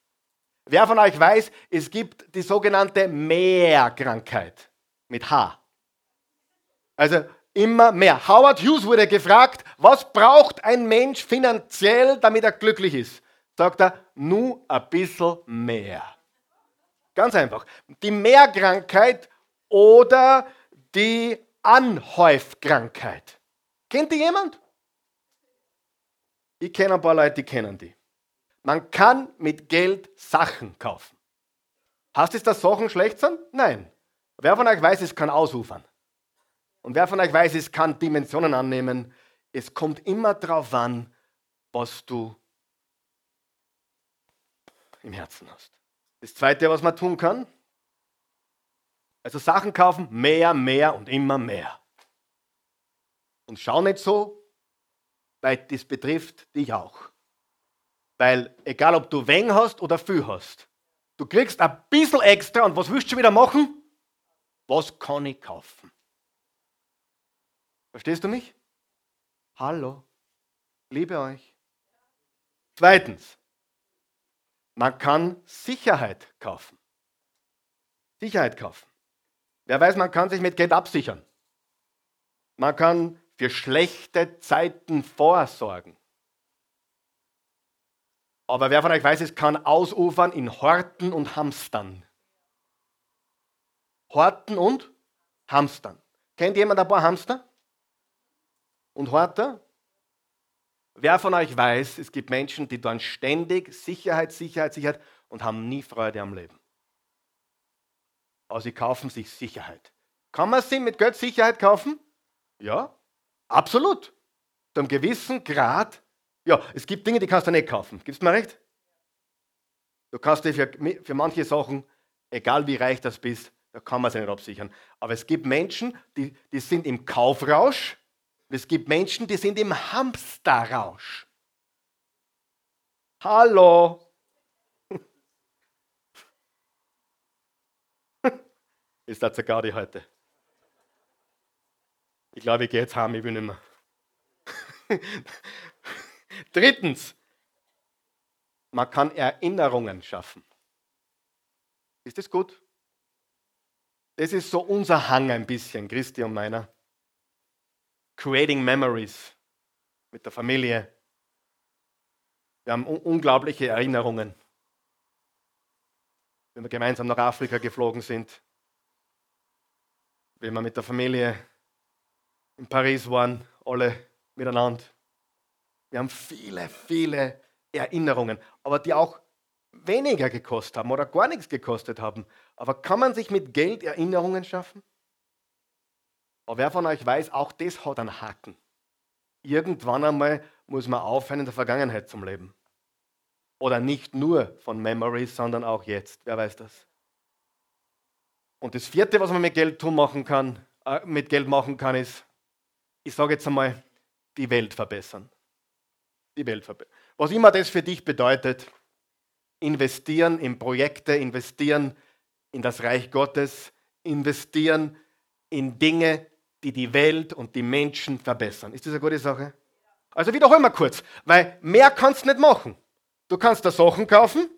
Wer von euch weiß, es gibt die sogenannte Mehrkrankheit mit H. Also immer mehr. Howard Hughes wurde gefragt, was braucht ein Mensch finanziell, damit er glücklich ist? Sagt er, nur ein bisschen mehr. Ganz einfach. Die Mehrkrankheit oder die Anhäufkrankheit. Kennt die jemand? Ich kenne ein paar Leute, die kennen die. Man kann mit Geld Sachen kaufen. Heißt es, dass Sachen schlecht sind? Nein. Wer von euch weiß, es kann ausufern. Und wer von euch weiß, es kann Dimensionen annehmen. Es kommt immer darauf an, was du im Herzen hast. Das Zweite, was man tun kann, also Sachen kaufen, mehr, mehr und immer mehr. Und schau nicht so, weil das betrifft dich auch. Weil egal, ob du wenig hast oder viel hast, du kriegst ein bisschen extra und was willst du schon wieder machen? Was kann ich kaufen? Verstehst du mich? Hallo, liebe euch. Zweitens, man kann Sicherheit kaufen. Sicherheit kaufen. Wer weiß, man kann sich mit Geld absichern. Man kann für schlechte Zeiten vorsorgen. Aber wer von euch weiß, es kann ausufern in Horten und Hamstern. Horten und Hamstern. Kennt jemand ein paar Hamster? Und Horter? Wer von euch weiß, es gibt Menschen, die dann ständig Sicherheit, Sicherheit, Sicherheit und haben nie Freude am Leben. Aber sie kaufen sich Sicherheit. Kann man sie mit Geld Sicherheit kaufen? Ja, absolut. Zu einem gewissen Grad. Ja, es gibt Dinge, die kannst du nicht kaufen. Gibst du mir recht? Du kannst dir für, für manche Sachen, egal wie reich das bist, da kann man sich nicht absichern. Aber es gibt Menschen, die, die sind im Kaufrausch es gibt Menschen, die sind im Hamsterrausch. Hallo. Ist das sogar die heute? Ich glaube, ich gehe jetzt heim, ich will nicht mehr. Drittens, man kann Erinnerungen schaffen. Ist das gut? Das ist so unser Hang ein bisschen, Christi und meiner. Creating Memories mit der Familie. Wir haben unglaubliche Erinnerungen. Wenn wir gemeinsam nach Afrika geflogen sind, wenn wir mit der Familie in Paris waren, alle miteinander. Wir haben viele, viele Erinnerungen, aber die auch weniger gekostet haben oder gar nichts gekostet haben. Aber kann man sich mit Geld Erinnerungen schaffen? Aber wer von euch weiß, auch das hat einen Haken. Irgendwann einmal muss man aufhören, in der Vergangenheit zum Leben. Oder nicht nur von Memories, sondern auch jetzt. Wer weiß das? Und das vierte, was man mit Geld tun machen kann, äh, mit Geld machen kann, ist, ich sage jetzt einmal, die Welt verbessern. Die Welt verbessern. Was immer das für dich bedeutet, investieren in Projekte, investieren in das Reich Gottes, investieren in Dinge, die die Welt und die Menschen verbessern. Ist das eine gute Sache? Also wiederholen wir kurz, weil mehr kannst du nicht machen. Du kannst da Sachen kaufen,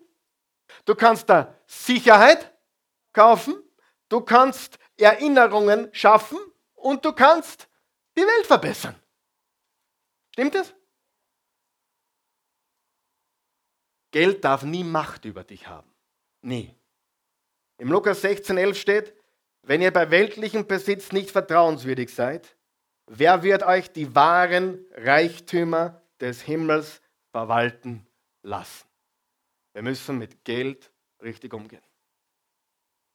du kannst da Sicherheit kaufen, du kannst Erinnerungen schaffen und du kannst die Welt verbessern. Stimmt das? Geld darf nie Macht über dich haben. Nie. Im Lukas 16,11 steht, wenn ihr bei weltlichem Besitz nicht vertrauenswürdig seid, wer wird euch die wahren Reichtümer des Himmels verwalten lassen? Wir müssen mit Geld richtig umgehen.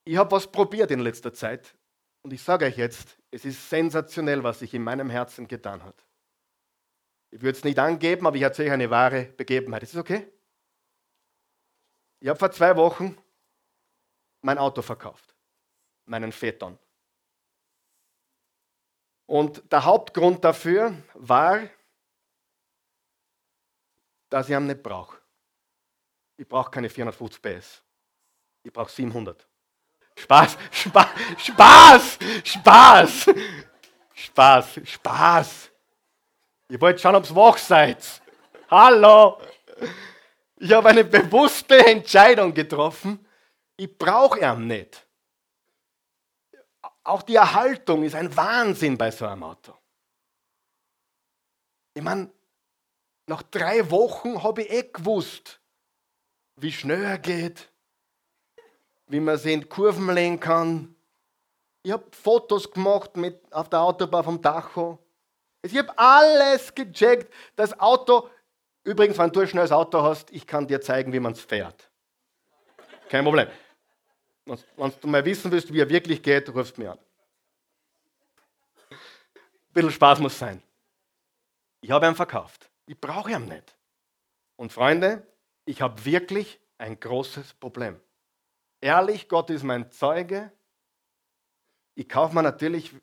Ich habe was probiert in letzter Zeit und ich sage euch jetzt, es ist sensationell, was sich in meinem Herzen getan hat. Ich würde es nicht angeben, aber ich erzähle euch eine wahre Begebenheit. Ist das okay? Ich habe vor zwei Wochen mein Auto verkauft meinen Vätern. Und der Hauptgrund dafür war, dass ich ihn nicht brauche. Ich brauche keine 450 PS. Ich brauche 700. Spaß, Spaß, Spaß, Spaß, Spaß, Spaß. Ihr wollt schauen, ob ihr wach seid. Hallo. Ich habe eine bewusste Entscheidung getroffen. Ich brauche ihn nicht. Auch die Erhaltung ist ein Wahnsinn bei so einem Auto. Ich meine, nach drei Wochen habe ich eh gewusst, wie schnell er geht, wie man in Kurven legen kann. Ich habe Fotos gemacht mit, auf der Autobahn vom Dacho. Ich habe alles gecheckt. Das Auto, übrigens, wenn du ein schnelles Auto hast, ich kann dir zeigen, wie man es fährt. Kein Problem. Wenn, du mal wissen willst, wie er wirklich geht, rufst mich an. Ein bisschen Spaß muss sein. Ich habe ihn verkauft. Ich brauche ihn nicht. Und Freunde, ich habe wirklich ein großes Problem. Ehrlich, Gott ist mein Zeuge. Ich kaufe mir natürlich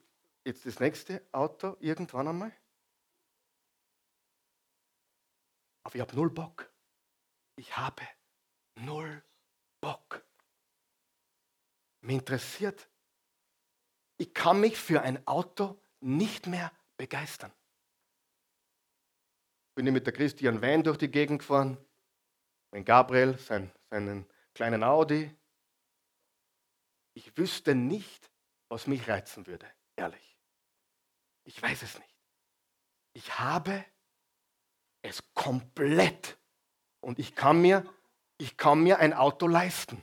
jetzt das nächste Auto irgendwann einmal. Aber ich habe null Bock. Ich habe null Bock. Mich interessiert. Ich kann mich für ein Auto nicht mehr begeistern. Bin ich mit der Christian Wein durch die Gegend gefahren, mit Gabriel, sein, seinen kleinen Audi, ich wüsste nicht, was mich reizen würde, ehrlich. Ich weiß es nicht. Ich habe es komplett und ich kann mir, ich kann mir ein Auto leisten.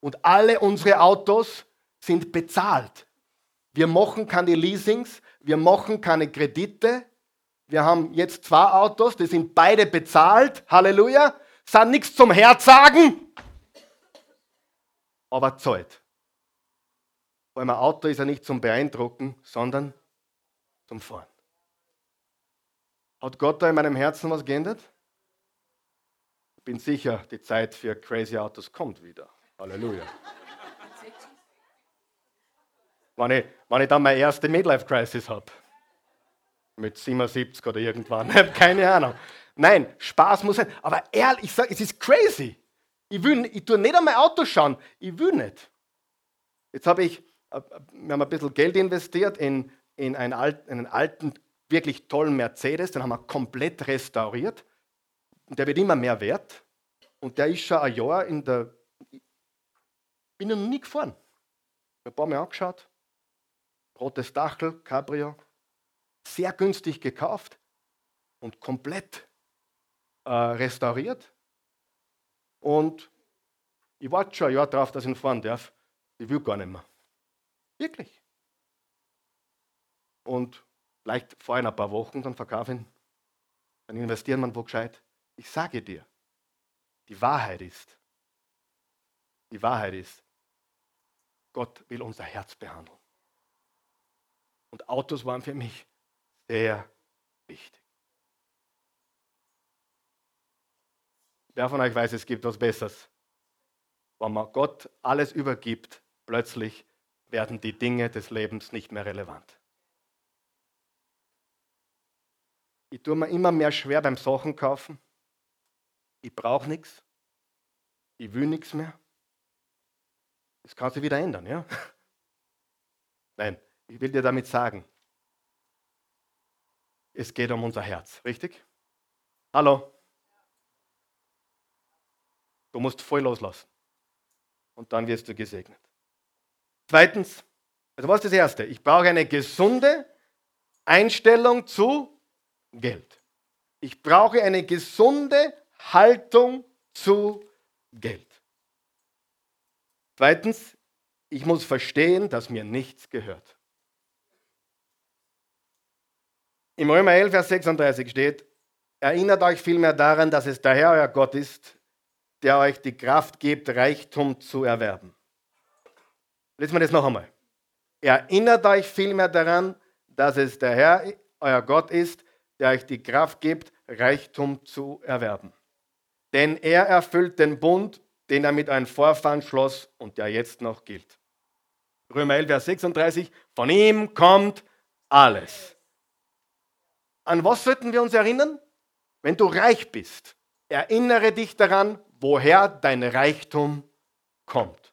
Und alle unsere Autos sind bezahlt. Wir machen keine Leasings, wir machen keine Kredite. Wir haben jetzt zwei Autos, die sind beide bezahlt. Halleluja. Sind nichts zum Herzagen, aber zahlt. Ein Auto ist ja nicht zum Beeindrucken, sondern zum Fahren. Hat Gott da in meinem Herzen was geändert? Ich bin sicher, die Zeit für crazy Autos kommt wieder. Halleluja. wenn, ich, wenn ich dann meine erste Midlife-Crisis habe, mit 77 oder irgendwann, keine Ahnung. Nein, Spaß muss sein. Aber ehrlich, ich sage, es ist crazy. Ich, will, ich tue nicht an mein Auto schauen. Ich will nicht. Jetzt habe ich wir haben ein bisschen Geld investiert in, in einen, alten, einen alten, wirklich tollen Mercedes, den haben wir komplett restauriert. Und der wird immer mehr wert. Und der ist schon ein Jahr in der. Ich bin noch nie gefahren. Ich habe ein paar Mal angeschaut. Rotes Dachel, Cabrio. Sehr günstig gekauft und komplett äh, restauriert. Und ich warte schon ein Jahr darauf, dass ich ihn fahren darf. Ich will gar nicht mehr. Wirklich. Und vielleicht vor ein paar Wochen, dann verkaufen, dann investieren wir wo gescheit. Ich sage dir, die Wahrheit ist, die Wahrheit ist, Gott will unser Herz behandeln. Und Autos waren für mich sehr wichtig. Wer von euch weiß, es gibt was Besseres? Wenn man Gott alles übergibt, plötzlich werden die Dinge des Lebens nicht mehr relevant. Ich tue mir immer mehr schwer beim Sachen kaufen. Ich brauche nichts. Ich will nichts mehr. Das kann sich wieder ändern, ja? Nein, ich will dir damit sagen, es geht um unser Herz, richtig? Hallo? Du musst voll loslassen. Und dann wirst du gesegnet. Zweitens, also was ist das Erste? Ich brauche eine gesunde Einstellung zu Geld. Ich brauche eine gesunde Haltung zu Geld. Zweitens, ich muss verstehen, dass mir nichts gehört. Im Römer 11, Vers 36 steht, erinnert euch vielmehr daran, dass es der Herr euer Gott ist, der euch die Kraft gibt, Reichtum zu erwerben. Lesen wir das noch einmal. Erinnert euch vielmehr daran, dass es der Herr, euer Gott ist, der euch die Kraft gibt, Reichtum zu erwerben. Denn er erfüllt den Bund, den er mit einem Vorfahren schloss und der jetzt noch gilt. Römer 11, Vers 36. Von ihm kommt alles. An was sollten wir uns erinnern? Wenn du reich bist, erinnere dich daran, woher dein Reichtum kommt.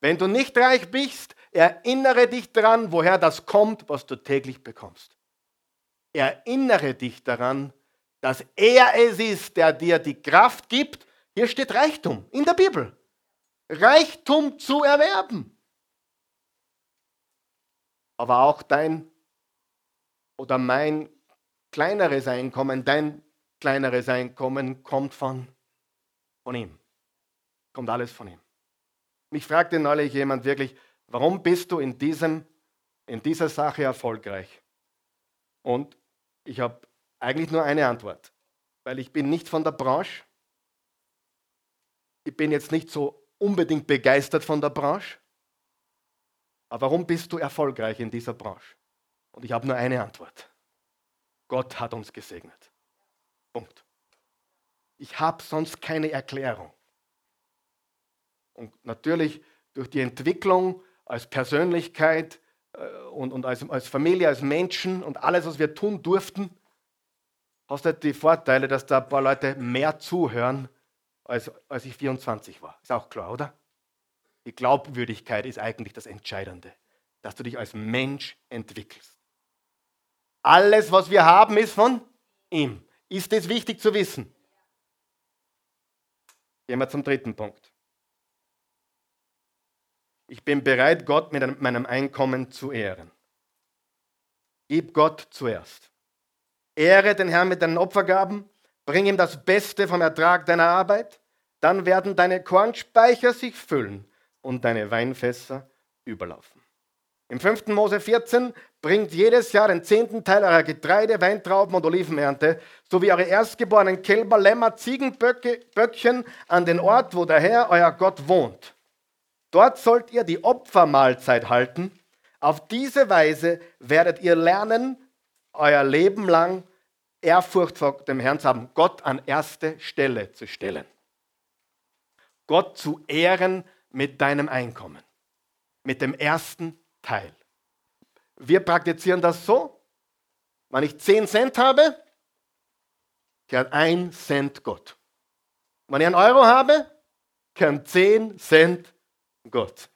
Wenn du nicht reich bist, erinnere dich daran, woher das kommt, was du täglich bekommst. Erinnere dich daran, dass er es ist, der dir die Kraft gibt. Hier steht Reichtum in der Bibel. Reichtum zu erwerben. Aber auch dein oder mein kleineres Einkommen, dein kleineres Einkommen kommt von, von ihm. Kommt alles von ihm. Mich fragte neulich jemand wirklich, warum bist du in, diesem, in dieser Sache erfolgreich? Und ich habe eigentlich nur eine Antwort, weil ich bin nicht von der Branche. Ich bin jetzt nicht so unbedingt begeistert von der Branche. Aber warum bist du erfolgreich in dieser Branche? Und ich habe nur eine Antwort. Gott hat uns gesegnet. Punkt. Ich habe sonst keine Erklärung. Und natürlich durch die Entwicklung als Persönlichkeit äh, und, und als, als Familie, als Menschen und alles, was wir tun durften, hast du die Vorteile, dass da ein paar Leute mehr zuhören, als, als ich 24 war. Ist auch klar, oder? Die Glaubwürdigkeit ist eigentlich das Entscheidende, dass du dich als Mensch entwickelst. Alles, was wir haben, ist von ihm. Ist es wichtig zu wissen? Gehen wir zum dritten Punkt. Ich bin bereit, Gott mit meinem Einkommen zu ehren. Gib Gott zuerst. Ehre den Herrn mit deinen Opfergaben, bring ihm das Beste vom Ertrag deiner Arbeit, dann werden deine Kornspeicher sich füllen und deine Weinfässer überlaufen. Im 5. Mose 14 bringt jedes Jahr den zehnten Teil eurer Getreide, Weintrauben und Olivenernte sowie eure erstgeborenen Kälber, Lämmer, Ziegenböckchen an den Ort, wo der Herr, euer Gott, wohnt. Dort sollt ihr die Opfermahlzeit halten. Auf diese Weise werdet ihr lernen, euer Leben lang Ehrfurcht vor dem Herrn zu haben, Gott an erste Stelle zu stellen. Gott zu ehren mit deinem Einkommen, mit dem ersten Teil. Wir praktizieren das so, wenn ich 10 Cent habe, gehört 1 Cent Gott. Wenn ich einen Euro habe, gehören 10 Cent Gott.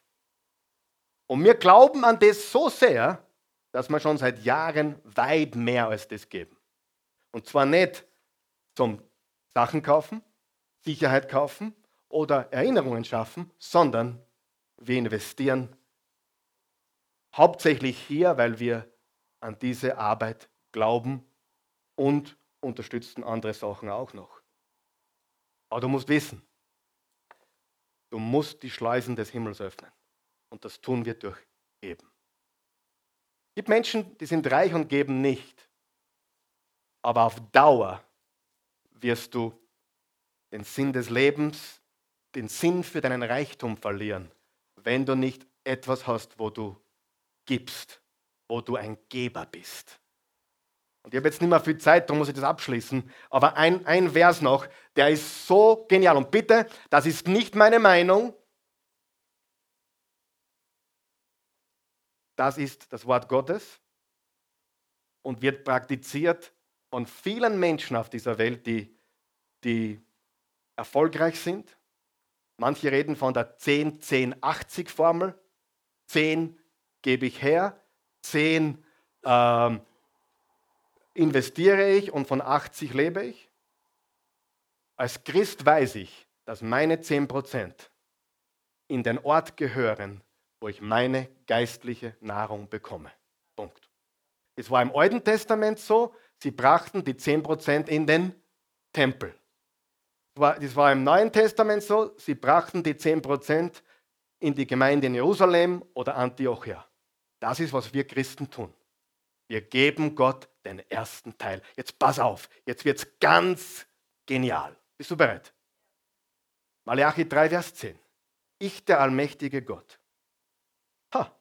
Und wir glauben an das so sehr, dass wir schon seit Jahren weit mehr als das geben. Und zwar nicht zum Sachen kaufen, Sicherheit kaufen oder Erinnerungen schaffen, sondern wir investieren hauptsächlich hier, weil wir an diese Arbeit glauben und unterstützen andere Sachen auch noch. Aber du musst wissen, du musst die Schleusen des Himmels öffnen. Und das tun wir durch Geben. Es gibt Menschen, die sind reich und geben nicht. Aber auf Dauer wirst du den Sinn des Lebens, den Sinn für deinen Reichtum verlieren, wenn du nicht etwas hast, wo du gibst, wo du ein Geber bist. Und ich habe jetzt nicht mehr viel Zeit, darum muss ich das abschließen. Aber ein, ein Vers noch, der ist so genial. Und bitte, das ist nicht meine Meinung, Das ist das Wort Gottes und wird praktiziert von vielen Menschen auf dieser Welt, die, die erfolgreich sind. Manche reden von der 10-10-80-Formel. 10 gebe ich her, 10 ähm, investiere ich und von 80 lebe ich. Als Christ weiß ich, dass meine 10% in den Ort gehören, wo ich meine geistliche Nahrung bekomme. Punkt. Es war im Alten Testament so, sie brachten die 10% in den Tempel. Das war im Neuen Testament so, sie brachten die 10% in die Gemeinde in Jerusalem oder Antiochia. Das ist, was wir Christen tun. Wir geben Gott den ersten Teil. Jetzt pass auf, jetzt wird es ganz genial. Bist du bereit? Malachi 3, Vers 10. Ich, der allmächtige Gott, Ha,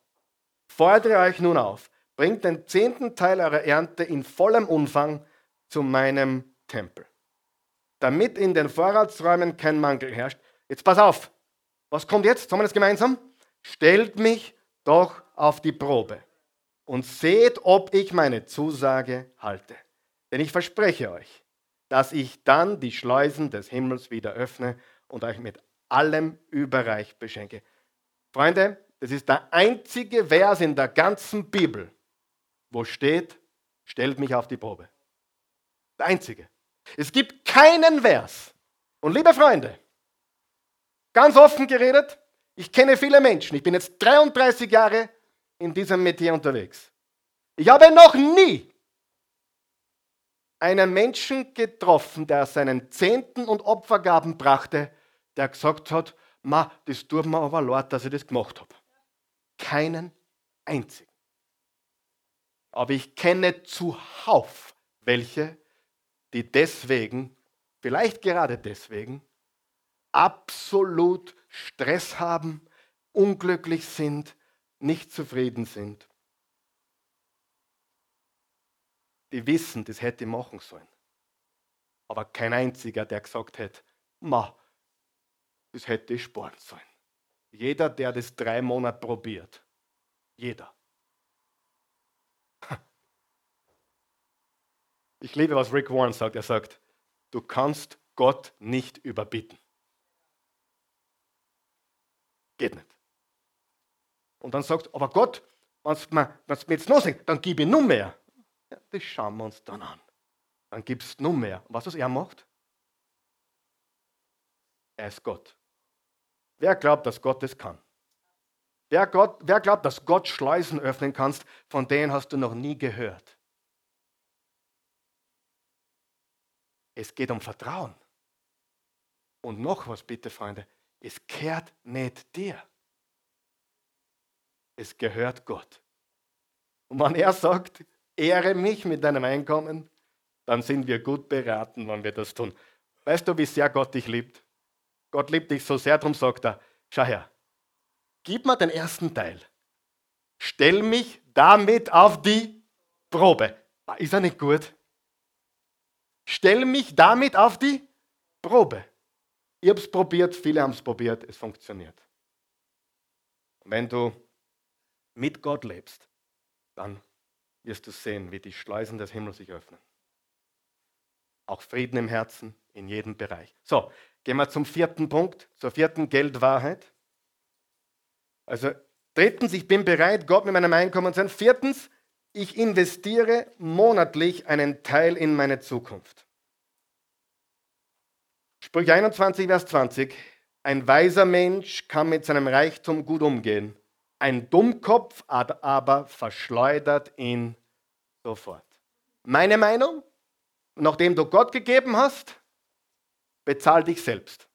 fordere euch nun auf, bringt den zehnten Teil eurer Ernte in vollem Umfang zu meinem Tempel, damit in den Vorratsräumen kein Mangel herrscht. Jetzt pass auf, was kommt jetzt? Sagen wir das gemeinsam? Stellt mich doch auf die Probe und seht, ob ich meine Zusage halte. Denn ich verspreche euch, dass ich dann die Schleusen des Himmels wieder öffne und euch mit allem überreich beschenke. Freunde, das ist der einzige Vers in der ganzen Bibel, wo steht, stellt mich auf die Probe. Der einzige. Es gibt keinen Vers. Und liebe Freunde, ganz offen geredet, ich kenne viele Menschen. Ich bin jetzt 33 Jahre in diesem Metier unterwegs. Ich habe noch nie einen Menschen getroffen, der seinen Zehnten und Opfergaben brachte, der gesagt hat, ma, das tut mir aber leid, dass ich das gemacht habe. Keinen einzigen. Aber ich kenne zuhauf welche, die deswegen, vielleicht gerade deswegen, absolut Stress haben, unglücklich sind, nicht zufrieden sind. Die wissen, das hätte ich machen sollen. Aber kein einziger, der gesagt hätte, ma, das hätte ich sparen sollen. Jeder, der das drei Monate probiert. Jeder. Ich liebe, was Rick Warren sagt. Er sagt, du kannst Gott nicht überbieten. Geht nicht. Und dann sagt, aber Gott, wenn es mir jetzt noch sagt, dann gib ich nur mehr. Ja, das schauen wir uns dann an. Dann gibst du nur mehr. Und weißt du, was er macht? Er ist Gott. Wer glaubt, dass Gott das kann? Wer, Gott, wer glaubt, dass Gott Schleusen öffnen kannst, von denen hast du noch nie gehört? Es geht um Vertrauen. Und noch was bitte, Freunde. Es kehrt nicht dir. Es gehört Gott. Und wenn er sagt, ehre mich mit deinem Einkommen, dann sind wir gut beraten, wenn wir das tun. Weißt du, wie sehr Gott dich liebt? Gott liebt dich so sehr, darum sagt er, schau her, gib mir den ersten Teil. Stell mich damit auf die Probe. Ah, ist er nicht gut? Stell mich damit auf die Probe. Ich habe es probiert, viele haben es probiert, es funktioniert. Und wenn du mit Gott lebst, dann wirst du sehen, wie die Schleusen des Himmels sich öffnen. Auch Frieden im Herzen in jedem Bereich. So, Gehen wir zum vierten Punkt, zur vierten Geldwahrheit. Also drittens, ich bin bereit, Gott mit meinem Einkommen zu sein. Viertens, ich investiere monatlich einen Teil in meine Zukunft. Sprüche 21, Vers 20. Ein weiser Mensch kann mit seinem Reichtum gut umgehen. Ein Dummkopf aber verschleudert ihn sofort. Meine Meinung, nachdem du Gott gegeben hast, bezahl dich selbst.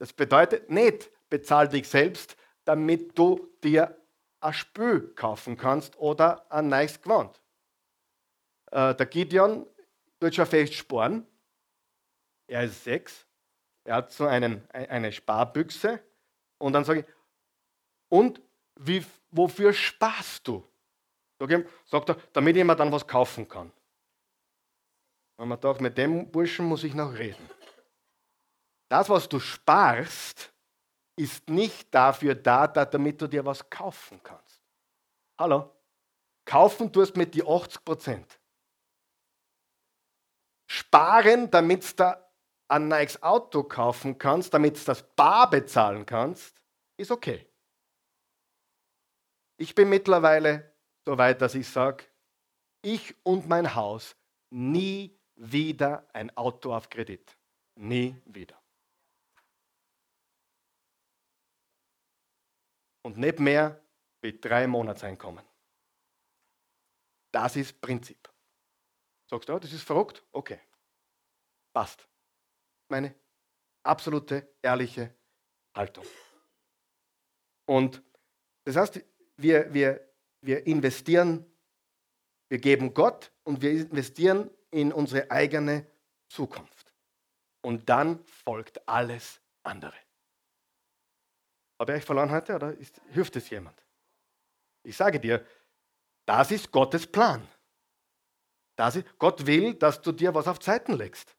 Das bedeutet nicht, bezahl dich selbst, damit du dir ein Spül kaufen kannst oder ein neues Gewand. Äh, der Gideon wird schon fest sparen. Er ist sechs. Er hat so einen, eine Sparbüchse. Und dann sage ich, und wie, wofür sparst du? Sagt er, damit ich mir dann was kaufen kann. Und man dachte, mit dem Burschen muss ich noch reden. Das, was du sparst, ist nicht dafür da, damit du dir was kaufen kannst. Hallo? Kaufen tust mit die 80 Prozent. Sparen, damit du ein neues Auto kaufen kannst, damit du das Bar bezahlen kannst, ist okay. Ich bin mittlerweile so weit, dass ich sage, ich und mein Haus nie wieder ein Auto auf Kredit. Nie wieder. Und nicht mehr wie drei Monatseinkommen. Das ist Prinzip. Sagst du, oh, das ist verrückt? Okay. Passt. Meine absolute, ehrliche Haltung. Und das heißt, wir, wir, wir investieren, wir geben Gott und wir investieren in unsere eigene Zukunft. Und dann folgt alles andere. Habe ich euch verloren heute oder ist, hilft es jemand? Ich sage dir, das ist Gottes Plan. Ist, Gott will, dass du dir was auf Zeiten legst.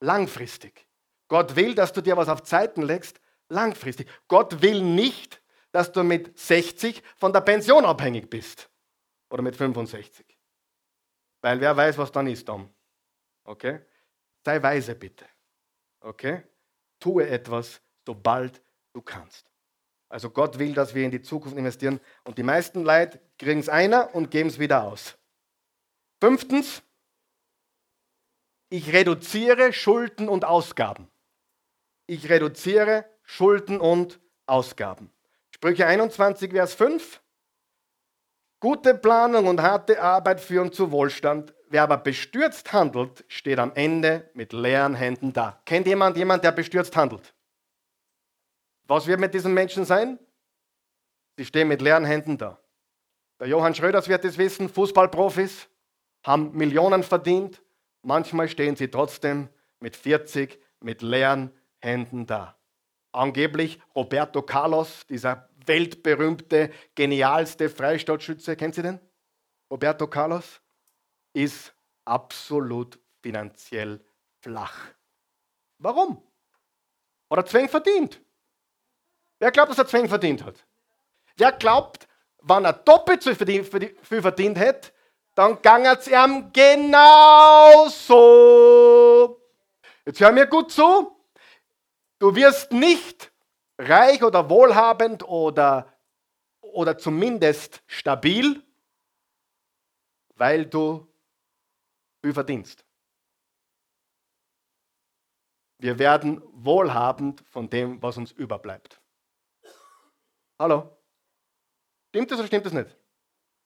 Langfristig. Gott will, dass du dir was auf Zeiten legst. Langfristig. Gott will nicht, dass du mit 60 von der Pension abhängig bist. Oder mit 65. Weil wer weiß, was dann ist dann. Okay? Sei weise bitte. Okay? Tue etwas, sobald du kannst. Also Gott will, dass wir in die Zukunft investieren. Und die meisten Leute kriegen es einer und geben es wieder aus. Fünftens, ich reduziere Schulden und Ausgaben. Ich reduziere Schulden und Ausgaben. Sprüche 21, Vers 5. Gute Planung und harte Arbeit führen zu Wohlstand. Wer aber bestürzt handelt, steht am Ende mit leeren Händen da. Kennt jemand jemand, der bestürzt handelt? Was wird mit diesen Menschen sein? Sie stehen mit leeren Händen da. Der Johann Schröders wird es wissen, Fußballprofis haben Millionen verdient, manchmal stehen sie trotzdem mit 40 mit leeren Händen da. Angeblich Roberto Carlos, dieser weltberühmte, genialste Freistaatschütze, kennt Sie den? Roberto Carlos ist absolut finanziell flach. Warum? Oder Zwang verdient? Wer glaubt, dass er Zwang verdient hat? Wer glaubt, wenn er doppelt so viel verdient hätte, dann ging es ihm genauso. Jetzt hör mir gut zu. Du wirst nicht reich oder wohlhabend oder, oder zumindest stabil, weil du viel verdienst. Wir werden wohlhabend von dem, was uns überbleibt. Hallo? Stimmt das oder stimmt das nicht?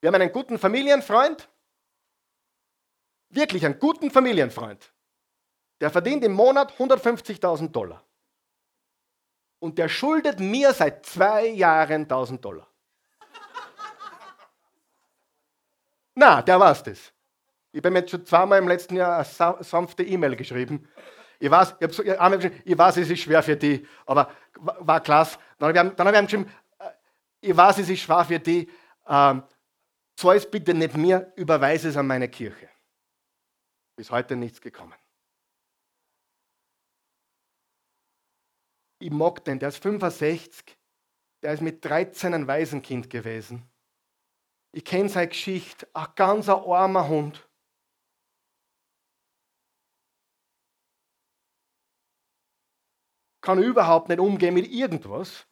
Wir haben einen guten Familienfreund, wirklich einen guten Familienfreund, der verdient im Monat 150.000 Dollar. Und der schuldet mir seit zwei Jahren 1000 Dollar. Na, der war's das. Ich habe mir jetzt schon zweimal im letzten Jahr eine sanfte E-Mail geschrieben. Ich weiß, ich, so, ich weiß, es ist schwer für die, aber war klasse. Dann habe ich, hab ich geschrieben, äh, ich weiß, es ist schwer für die, ähm, zahl es bitte nicht mir, überweise es an meine Kirche. Bis heute nichts gekommen. Ich mag den, der ist 65, der ist mit 13 ein Waisenkind gewesen. Ich kenne seine Geschichte, ein ganz armer Hund. Kann überhaupt nicht umgehen mit irgendwas.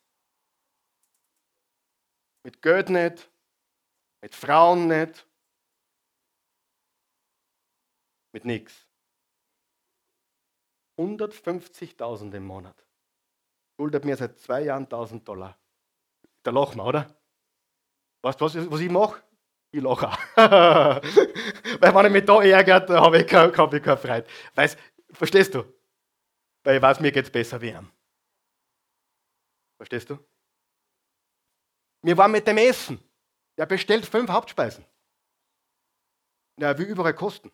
Mit Geld nicht, mit Frauen nicht, mit nichts. 150.000 im Monat. Schuldet mir seit zwei Jahren 1000 Dollar. Da lachen wir, oder? Weißt du, was, was ich mache? Ich lache. Weil wenn ich mich da ärgert, habe ich, keine, hab ich Freude. Weißt, verstehst du? Weil ich weiß, mir geht es besser wie ihm. Verstehst du? Wir waren mit dem Essen. Er bestellt fünf Hauptspeisen. Er will überall kosten.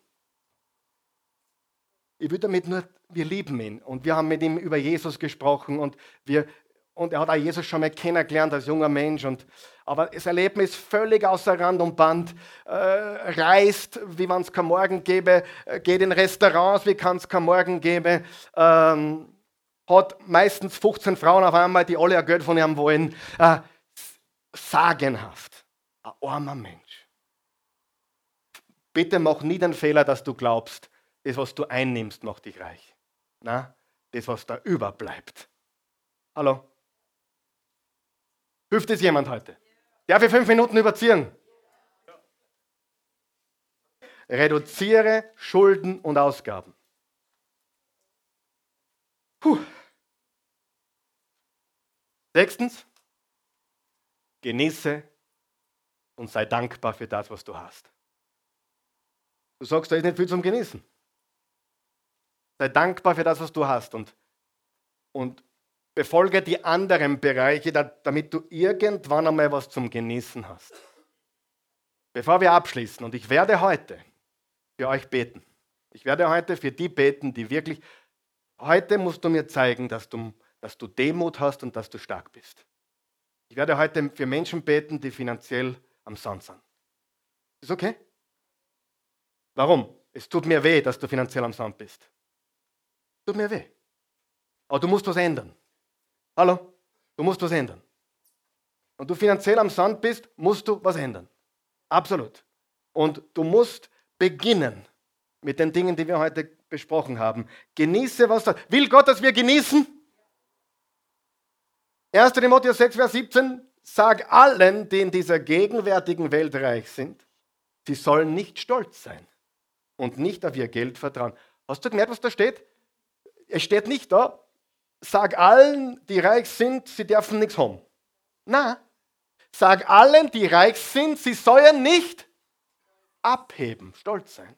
Ich will damit nur, wir lieben ihn und wir haben mit ihm über Jesus gesprochen und, wir, und er hat auch Jesus schon mal kennengelernt als junger Mensch. Und, aber das Erleben ist völlig außer Rand und Band. Äh, reist, wie wenn es kein Morgen gäbe, äh, geht in Restaurants, wie kann es kein Morgen gäbe. Ähm, hat meistens 15 Frauen auf einmal, die alle ein Geld von ihm wollen. Äh, sagenhaft. Ein armer Mensch. Bitte mach nie den Fehler, dass du glaubst, das, was du einnimmst, macht dich reich. Na, das, was da überbleibt. Hallo? Hilft es jemand heute? Darf ich fünf Minuten überziehen? Reduziere Schulden und Ausgaben. Puh. Sechstens, genieße und sei dankbar für das, was du hast. Du sagst, da ist nicht viel zum Genießen. Sei dankbar für das, was du hast und, und befolge die anderen Bereiche, damit du irgendwann einmal was zum Genießen hast. Bevor wir abschließen, und ich werde heute für euch beten. Ich werde heute für die beten, die wirklich, heute musst du mir zeigen, dass du, dass du Demut hast und dass du stark bist. Ich werde heute für Menschen beten, die finanziell am Sand sind. Ist okay? Warum? Es tut mir weh, dass du finanziell am Sand bist. Tut mir weh. Aber du musst was ändern. Hallo? Du musst was ändern. und du finanziell am Sand bist, musst du was ändern. Absolut. Und du musst beginnen mit den Dingen, die wir heute besprochen haben. Genieße, was da. Will Gott, dass wir genießen? 1. Timotheus 6, Vers 17. Sag allen, die in dieser gegenwärtigen Welt reich sind, sie sollen nicht stolz sein und nicht auf ihr Geld vertrauen. Hast du gemerkt, was da steht? Es steht nicht da, sag allen, die reich sind, sie dürfen nichts haben. Na, sag allen, die reich sind, sie sollen nicht abheben, stolz sein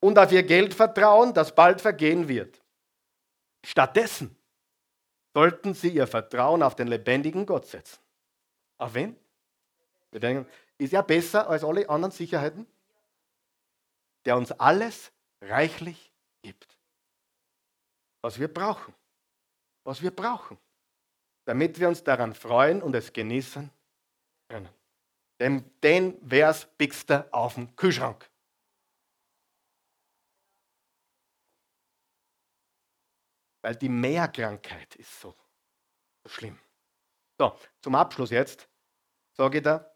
und auf ihr Geld vertrauen, das bald vergehen wird. Stattdessen sollten sie ihr Vertrauen auf den lebendigen Gott setzen. Auf wen? Wir denken, ist er besser als alle anderen Sicherheiten? Der uns alles reichlich gibt. Was wir brauchen. Was wir brauchen. Damit wir uns daran freuen und es genießen können. Denn den Vers biegst du auf den Kühlschrank. Weil die Mehrkrankheit ist so, so schlimm. So, zum Abschluss jetzt sage ich da,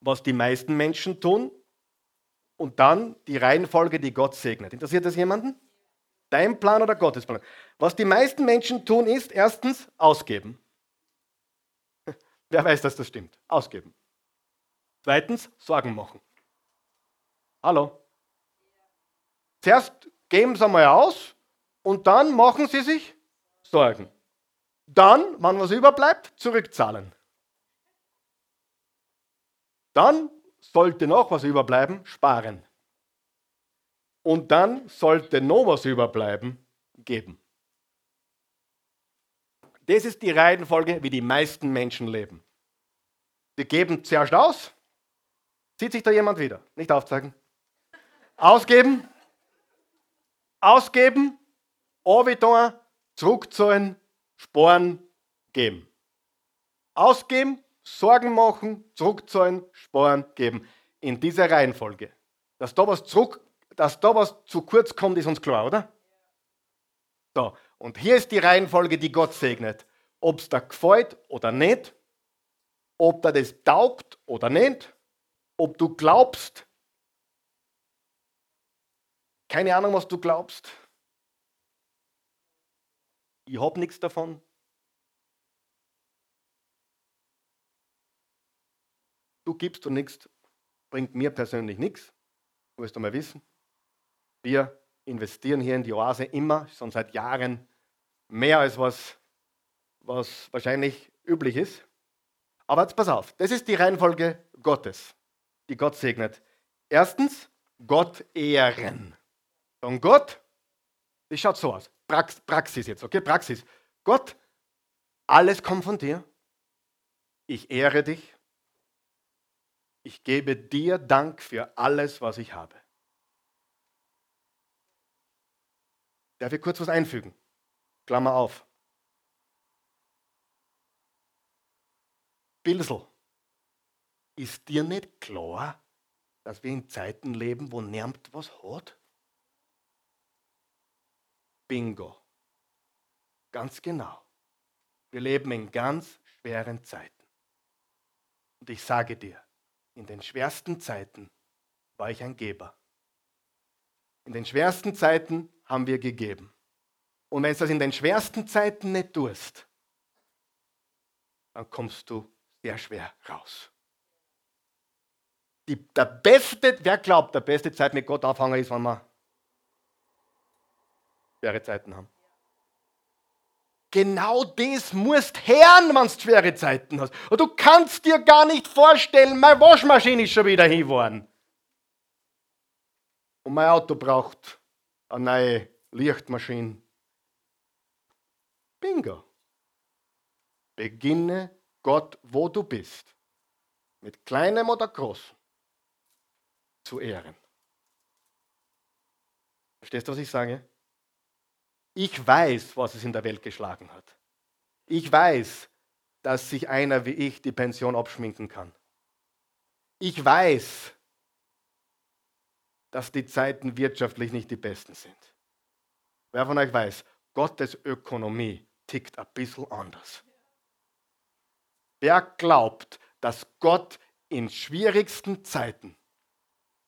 was die meisten Menschen tun und dann die Reihenfolge, die Gott segnet. Interessiert das jemanden? Dein Plan oder Gottes Plan? Was die meisten Menschen tun, ist erstens ausgeben. Wer weiß, dass das stimmt? Ausgeben. Zweitens Sorgen machen. Hallo? Zuerst geben sie einmal aus und dann machen sie sich Sorgen. Dann, wenn was überbleibt, zurückzahlen. Dann sollte noch was überbleiben, sparen. Und dann sollte noch was überbleiben, geben. Das ist die Reihenfolge, wie die meisten Menschen leben. Sie geben zuerst aus. Sieht sich da jemand wieder? Nicht aufzeigen. Ausgeben. Ausgeben. Oviton. Zurückzahlen. Sporen. Geben. Ausgeben. Sorgen machen, zurückzahlen, sparen, geben. In dieser Reihenfolge. Dass da was zurück, dass da was zu kurz kommt, ist uns klar, oder? So, und hier ist die Reihenfolge, die Gott segnet. Ob es da gefällt oder nicht, ob da das taugt oder nicht, ob du glaubst, keine Ahnung, was du glaubst. Ich habe nichts davon. du gibst und nichts, bringt mir persönlich nichts. Wirst du mal wissen. Wir investieren hier in die Oase immer, schon seit Jahren, mehr als was, was wahrscheinlich üblich ist. Aber jetzt pass auf, das ist die Reihenfolge Gottes, die Gott segnet. Erstens, Gott ehren. Und Gott, das schaut so aus. Prax, Praxis jetzt, okay? Praxis. Gott, alles kommt von dir. Ich ehre dich ich gebe dir Dank für alles, was ich habe. Darf ich kurz was einfügen? Klammer auf. Bilsel, ist dir nicht klar, dass wir in Zeiten leben, wo niemand was hat? Bingo. Ganz genau. Wir leben in ganz schweren Zeiten. Und ich sage dir, in den schwersten Zeiten war ich ein Geber. In den schwersten Zeiten haben wir gegeben. Und wenn du das in den schwersten Zeiten nicht tust, dann kommst du sehr schwer raus. Die, der beste, wer glaubt, der beste Zeit mit Gott aufhängen ist, wenn wir schwere Zeiten haben. Genau das musst hören, wenn du schwere Zeiten hast. Und du kannst dir gar nicht vorstellen, meine Waschmaschine ist schon wieder hingefahren. Und mein Auto braucht eine neue Lichtmaschine. Bingo. Beginne Gott, wo du bist, mit kleinem oder großem, zu ehren. Verstehst du, was ich sage? Ich weiß, was es in der Welt geschlagen hat. Ich weiß, dass sich einer wie ich die Pension abschminken kann. Ich weiß, dass die Zeiten wirtschaftlich nicht die besten sind. Wer von euch weiß, Gottes Ökonomie tickt ein bisschen anders. Wer glaubt, dass Gott in schwierigsten Zeiten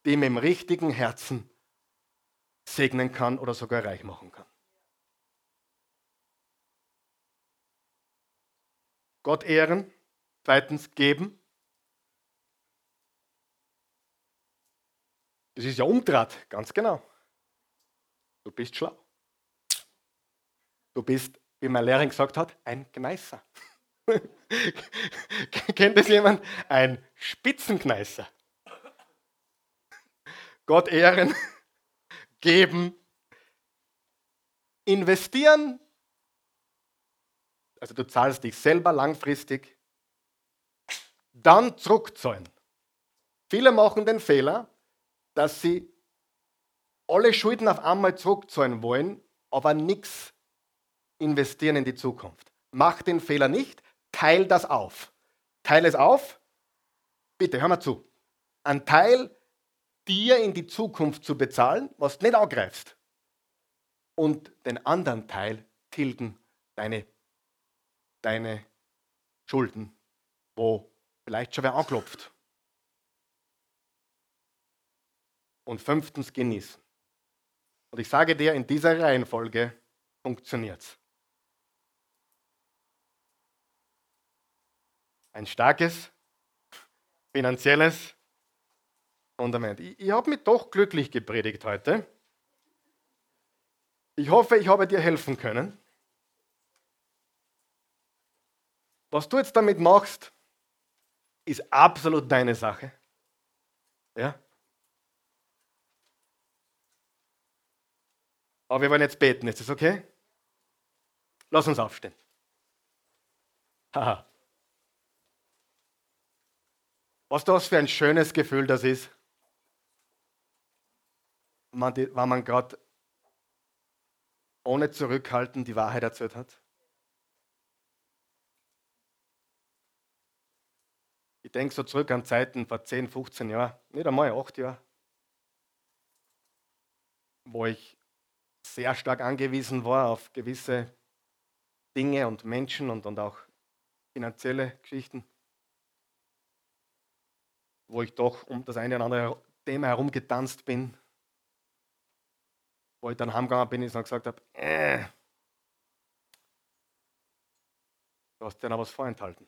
dem im richtigen Herzen segnen kann oder sogar reich machen kann? Gott ehren, zweitens geben. Das ist ja Umdraht, ganz genau. Du bist schlau. Du bist, wie mein Lehrer gesagt hat, ein Gneißer. Kennt das jemand? Ein Spitzenkneißer. Gott ehren, geben, investieren. Also du zahlst dich selber langfristig. Dann zurückzahlen. Viele machen den Fehler, dass sie alle Schulden auf einmal zurückzahlen wollen, aber nichts investieren in die Zukunft. Mach den Fehler nicht, teil das auf. Teil es auf. Bitte, hör mal zu. Ein Teil dir in die Zukunft zu bezahlen, was du nicht angreifst. Und den anderen Teil tilgen deine, deine Schulden, wo vielleicht schon wer anklopft. Und fünftens genießen. Und ich sage dir, in dieser Reihenfolge funktioniert es. Ein starkes finanzielles Fundament. Ich, ich habe mich doch glücklich gepredigt heute. Ich hoffe, ich habe dir helfen können. Was du jetzt damit machst, ist absolut deine Sache. Ja? Aber wir wollen jetzt beten. Ist das okay? Lass uns aufstehen. Haha. Was das für ein schönes Gefühl das ist, wenn man gerade ohne Zurückhalten die Wahrheit erzählt hat. Ich denke so zurück an Zeiten vor 10, 15 Jahren, nicht einmal 8 Jahren, wo ich sehr stark angewiesen war auf gewisse Dinge und Menschen und, und auch finanzielle Geschichten wo ich doch um das eine oder andere Thema herumgetanzt bin, wo ich dann heimgegangen bin und gesagt habe, äh, du hast dir noch was vorenthalten.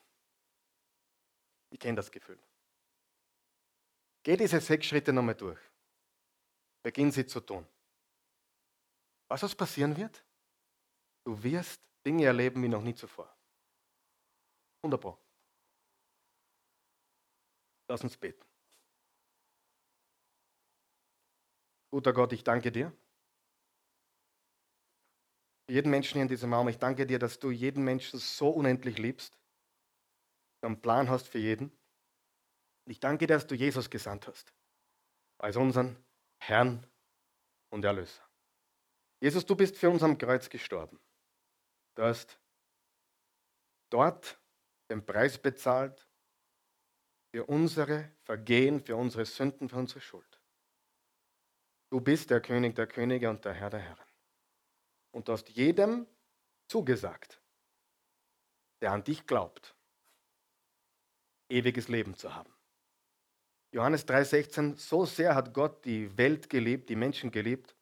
Ich kenne das Gefühl. Geh diese sechs Schritte nochmal durch. Beginn sie zu tun. Was was passieren wird? Du wirst Dinge erleben wie noch nie zuvor. Wunderbar. Lass uns beten. Guter Gott, ich danke dir. Für jeden Menschen hier in diesem Raum, ich danke dir, dass du jeden Menschen so unendlich liebst, einen Plan hast für jeden. Ich danke dir, dass du Jesus gesandt hast, als unseren Herrn und Erlöser. Jesus, du bist für uns am Kreuz gestorben. Du hast dort den Preis bezahlt für unsere Vergehen, für unsere Sünden, für unsere Schuld. Du bist der König der Könige und der Herr der Herren. Und du hast jedem zugesagt, der an dich glaubt, ewiges Leben zu haben. Johannes 3:16, so sehr hat Gott die Welt geliebt, die Menschen geliebt,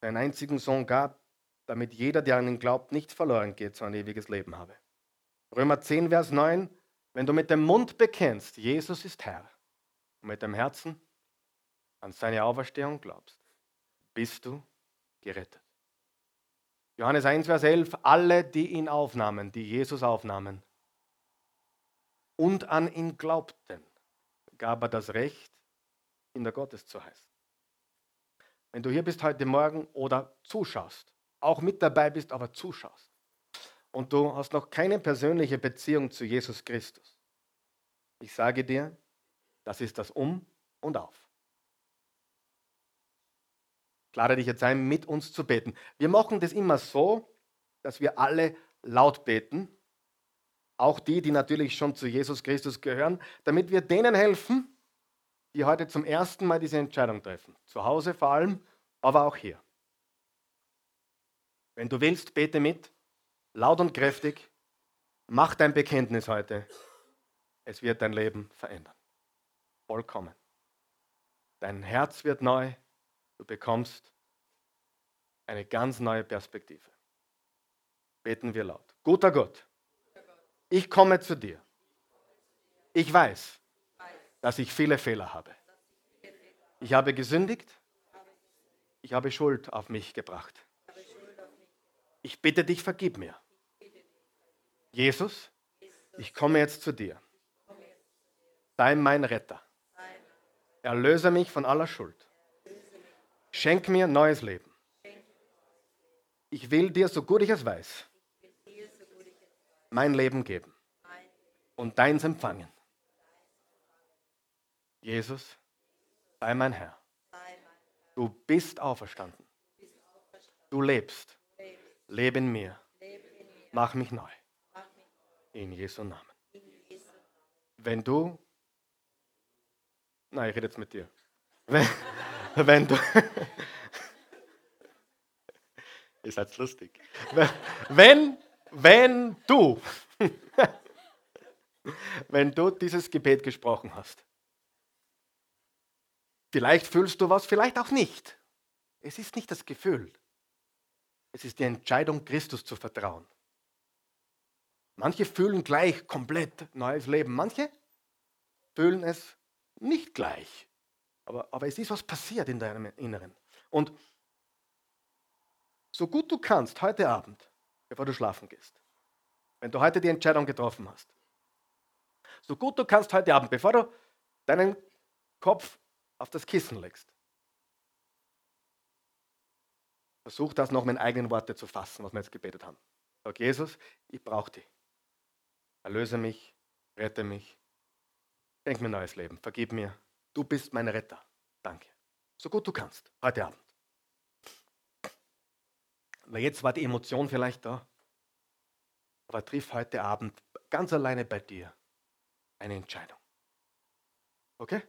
seinen einzigen Sohn gab, damit jeder, der an ihn glaubt, nicht verloren geht, sondern ewiges Leben habe. Römer 10, Vers 9, wenn du mit dem Mund bekennst, Jesus ist Herr, und mit dem Herzen an seine Auferstehung glaubst, bist du gerettet. Johannes 1, Vers 11, alle, die ihn aufnahmen, die Jesus aufnahmen und an ihn glaubten, gab er das Recht, in der Gottes zu heißen. Wenn du hier bist heute Morgen oder zuschaust, auch mit dabei bist, aber zuschaust, und du hast noch keine persönliche Beziehung zu Jesus Christus, ich sage dir, das ist das Um und Auf. Ich lade dich jetzt ein, mit uns zu beten. Wir machen das immer so, dass wir alle laut beten, auch die, die natürlich schon zu Jesus Christus gehören, damit wir denen helfen, die heute zum ersten Mal diese Entscheidung treffen. Zu Hause vor allem, aber auch hier. Wenn du willst, bete mit laut und kräftig, mach dein Bekenntnis heute Es wird dein Leben verändern. Vollkommen. Dein Herz wird neu. Du bekommst eine ganz neue Perspektive. Beten wir laut. Guter Gott, ich komme zu dir. Ich weiß, dass ich viele Fehler habe. Ich habe gesündigt. Ich habe Schuld auf mich gebracht. Ich bitte dich, vergib mir. Jesus, ich komme jetzt zu dir. Sei mein Retter. Erlöse mich von aller Schuld. Schenk mir neues Leben. Ich will dir, so gut ich es weiß, mein Leben geben und deins empfangen. Jesus, sei mein Herr. Du bist auferstanden. Du lebst. Lebe in mir. Mach mich neu. In Jesu Namen. Wenn du, nein, ich rede jetzt mit dir. Wenn, wenn du, ihr seid lustig. Wenn, wenn du, wenn du dieses Gebet gesprochen hast, vielleicht fühlst du was, vielleicht auch nicht. Es ist nicht das Gefühl. Es ist die Entscheidung, Christus zu vertrauen. Manche fühlen gleich komplett neues Leben. Manche fühlen es nicht gleich. Aber, aber es ist was passiert in deinem Inneren. Und so gut du kannst heute Abend, bevor du schlafen gehst, wenn du heute die Entscheidung getroffen hast, so gut du kannst heute Abend, bevor du deinen Kopf auf das Kissen legst, versuch das noch mit eigenen Worten zu fassen, was wir jetzt gebetet haben. Sag Jesus, ich brauche dich. Erlöse mich, rette mich, schenk mir neues Leben, vergib mir. Du bist mein Retter. Danke. So gut du kannst, heute Abend. Weil jetzt war die Emotion vielleicht da. Aber triff heute Abend ganz alleine bei dir eine Entscheidung. Okay?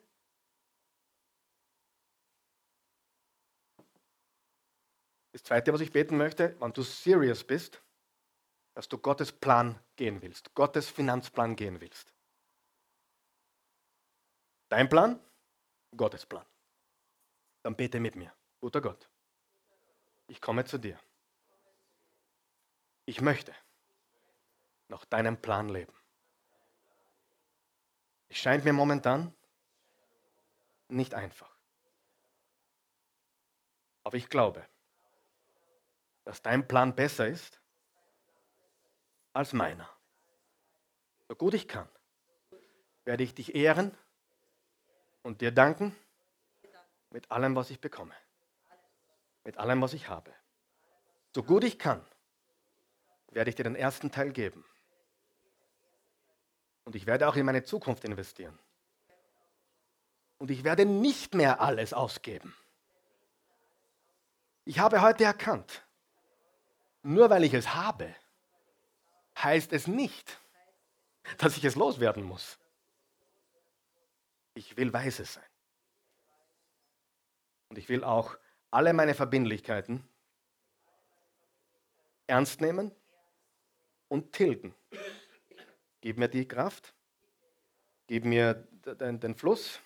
Das Zweite, was ich beten möchte, wenn du serious bist, dass du Gottes Plan gehen willst, Gottes Finanzplan gehen willst. Dein Plan, Gottes Plan. Dann bete mit mir. Guter Gott, ich komme zu dir. Ich möchte nach deinem Plan leben. Es scheint mir momentan nicht einfach. Aber ich glaube, dass dein Plan besser ist als meiner. So gut ich kann, werde ich dich ehren und dir danken mit allem, was ich bekomme, mit allem, was ich habe. So gut ich kann, werde ich dir den ersten Teil geben. Und ich werde auch in meine Zukunft investieren. Und ich werde nicht mehr alles ausgeben. Ich habe heute erkannt, nur weil ich es habe, heißt es nicht, dass ich es loswerden muss. Ich will weise sein. Und ich will auch alle meine Verbindlichkeiten ernst nehmen und tilgen. Gib mir die Kraft, gib mir den, den Fluss,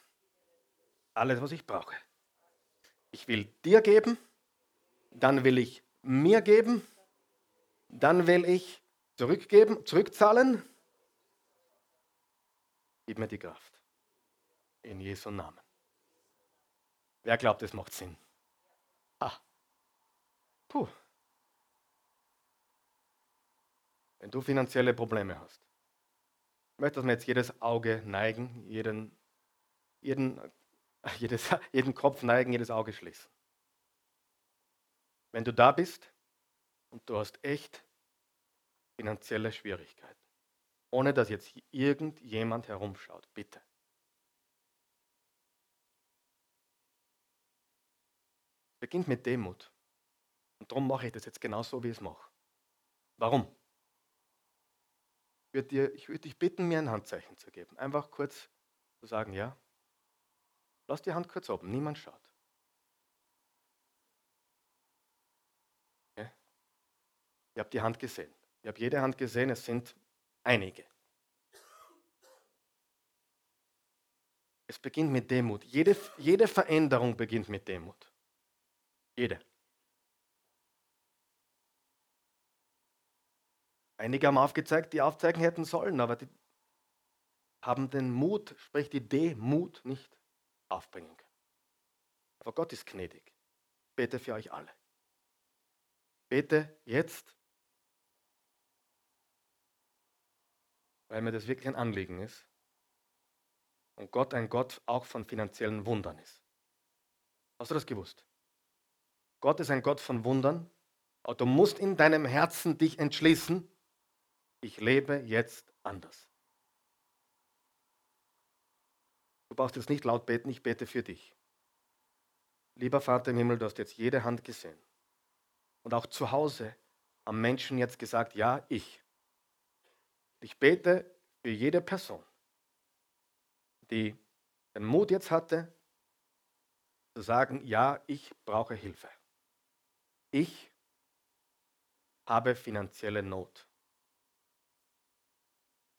alles, was ich brauche. Ich will dir geben, dann will ich mir geben, dann will ich zurückgeben, zurückzahlen. Gib mir die Kraft. In Jesu Namen. Wer glaubt, es macht Sinn? Ah. Puh. Wenn du finanzielle Probleme hast, ich möchte, dass wir jetzt jedes Auge neigen, jeden, jeden, jedes, jeden Kopf neigen, jedes Auge schließen. Wenn du da bist und du hast echt finanzielle Schwierigkeiten. Ohne dass jetzt irgendjemand herumschaut, bitte. Beginnt mit Demut. Und darum mache ich das jetzt genauso, wie ich es mache. Warum? Ich würde, dir, ich würde dich bitten, mir ein Handzeichen zu geben. Einfach kurz zu sagen, ja. Lass die Hand kurz oben, niemand schaut. Ihr habt die Hand gesehen. Ich habe jede Hand gesehen, es sind einige. Es beginnt mit Demut. Jede, jede Veränderung beginnt mit Demut. Jede. Einige haben aufgezeigt, die aufzeigen hätten sollen, aber die haben den Mut, sprich die Demut, nicht aufbringen können. Aber Gott ist gnädig. Bete für euch alle. Bete jetzt, weil mir das wirklich ein Anliegen ist. Und Gott ein Gott auch von finanziellen Wundern ist. Hast du das gewusst? Gott ist ein Gott von Wundern. Aber du musst in deinem Herzen dich entschließen, ich lebe jetzt anders. Du brauchst jetzt nicht laut beten, ich bete für dich. Lieber Vater im Himmel, du hast jetzt jede Hand gesehen. Und auch zu Hause haben Menschen jetzt gesagt, ja, ich. Ich bete für jede Person, die den Mut jetzt hatte, zu sagen, ja, ich brauche Hilfe. Ich habe finanzielle Not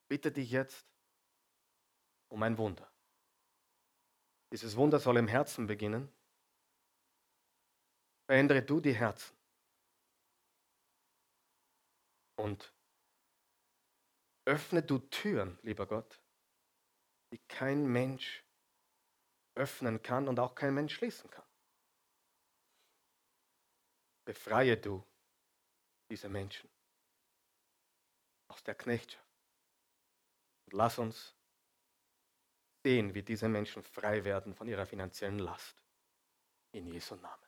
bitte dich jetzt um ein Wunder. Dieses Wunder soll im Herzen beginnen. Verändere du die Herzen. Und öffne du Türen, lieber Gott, die kein Mensch öffnen kann und auch kein Mensch schließen kann. Befreie du diese Menschen aus der Knechtschaft. Und lass uns sehen, wie diese Menschen frei werden von ihrer finanziellen Last. In Jesu Namen.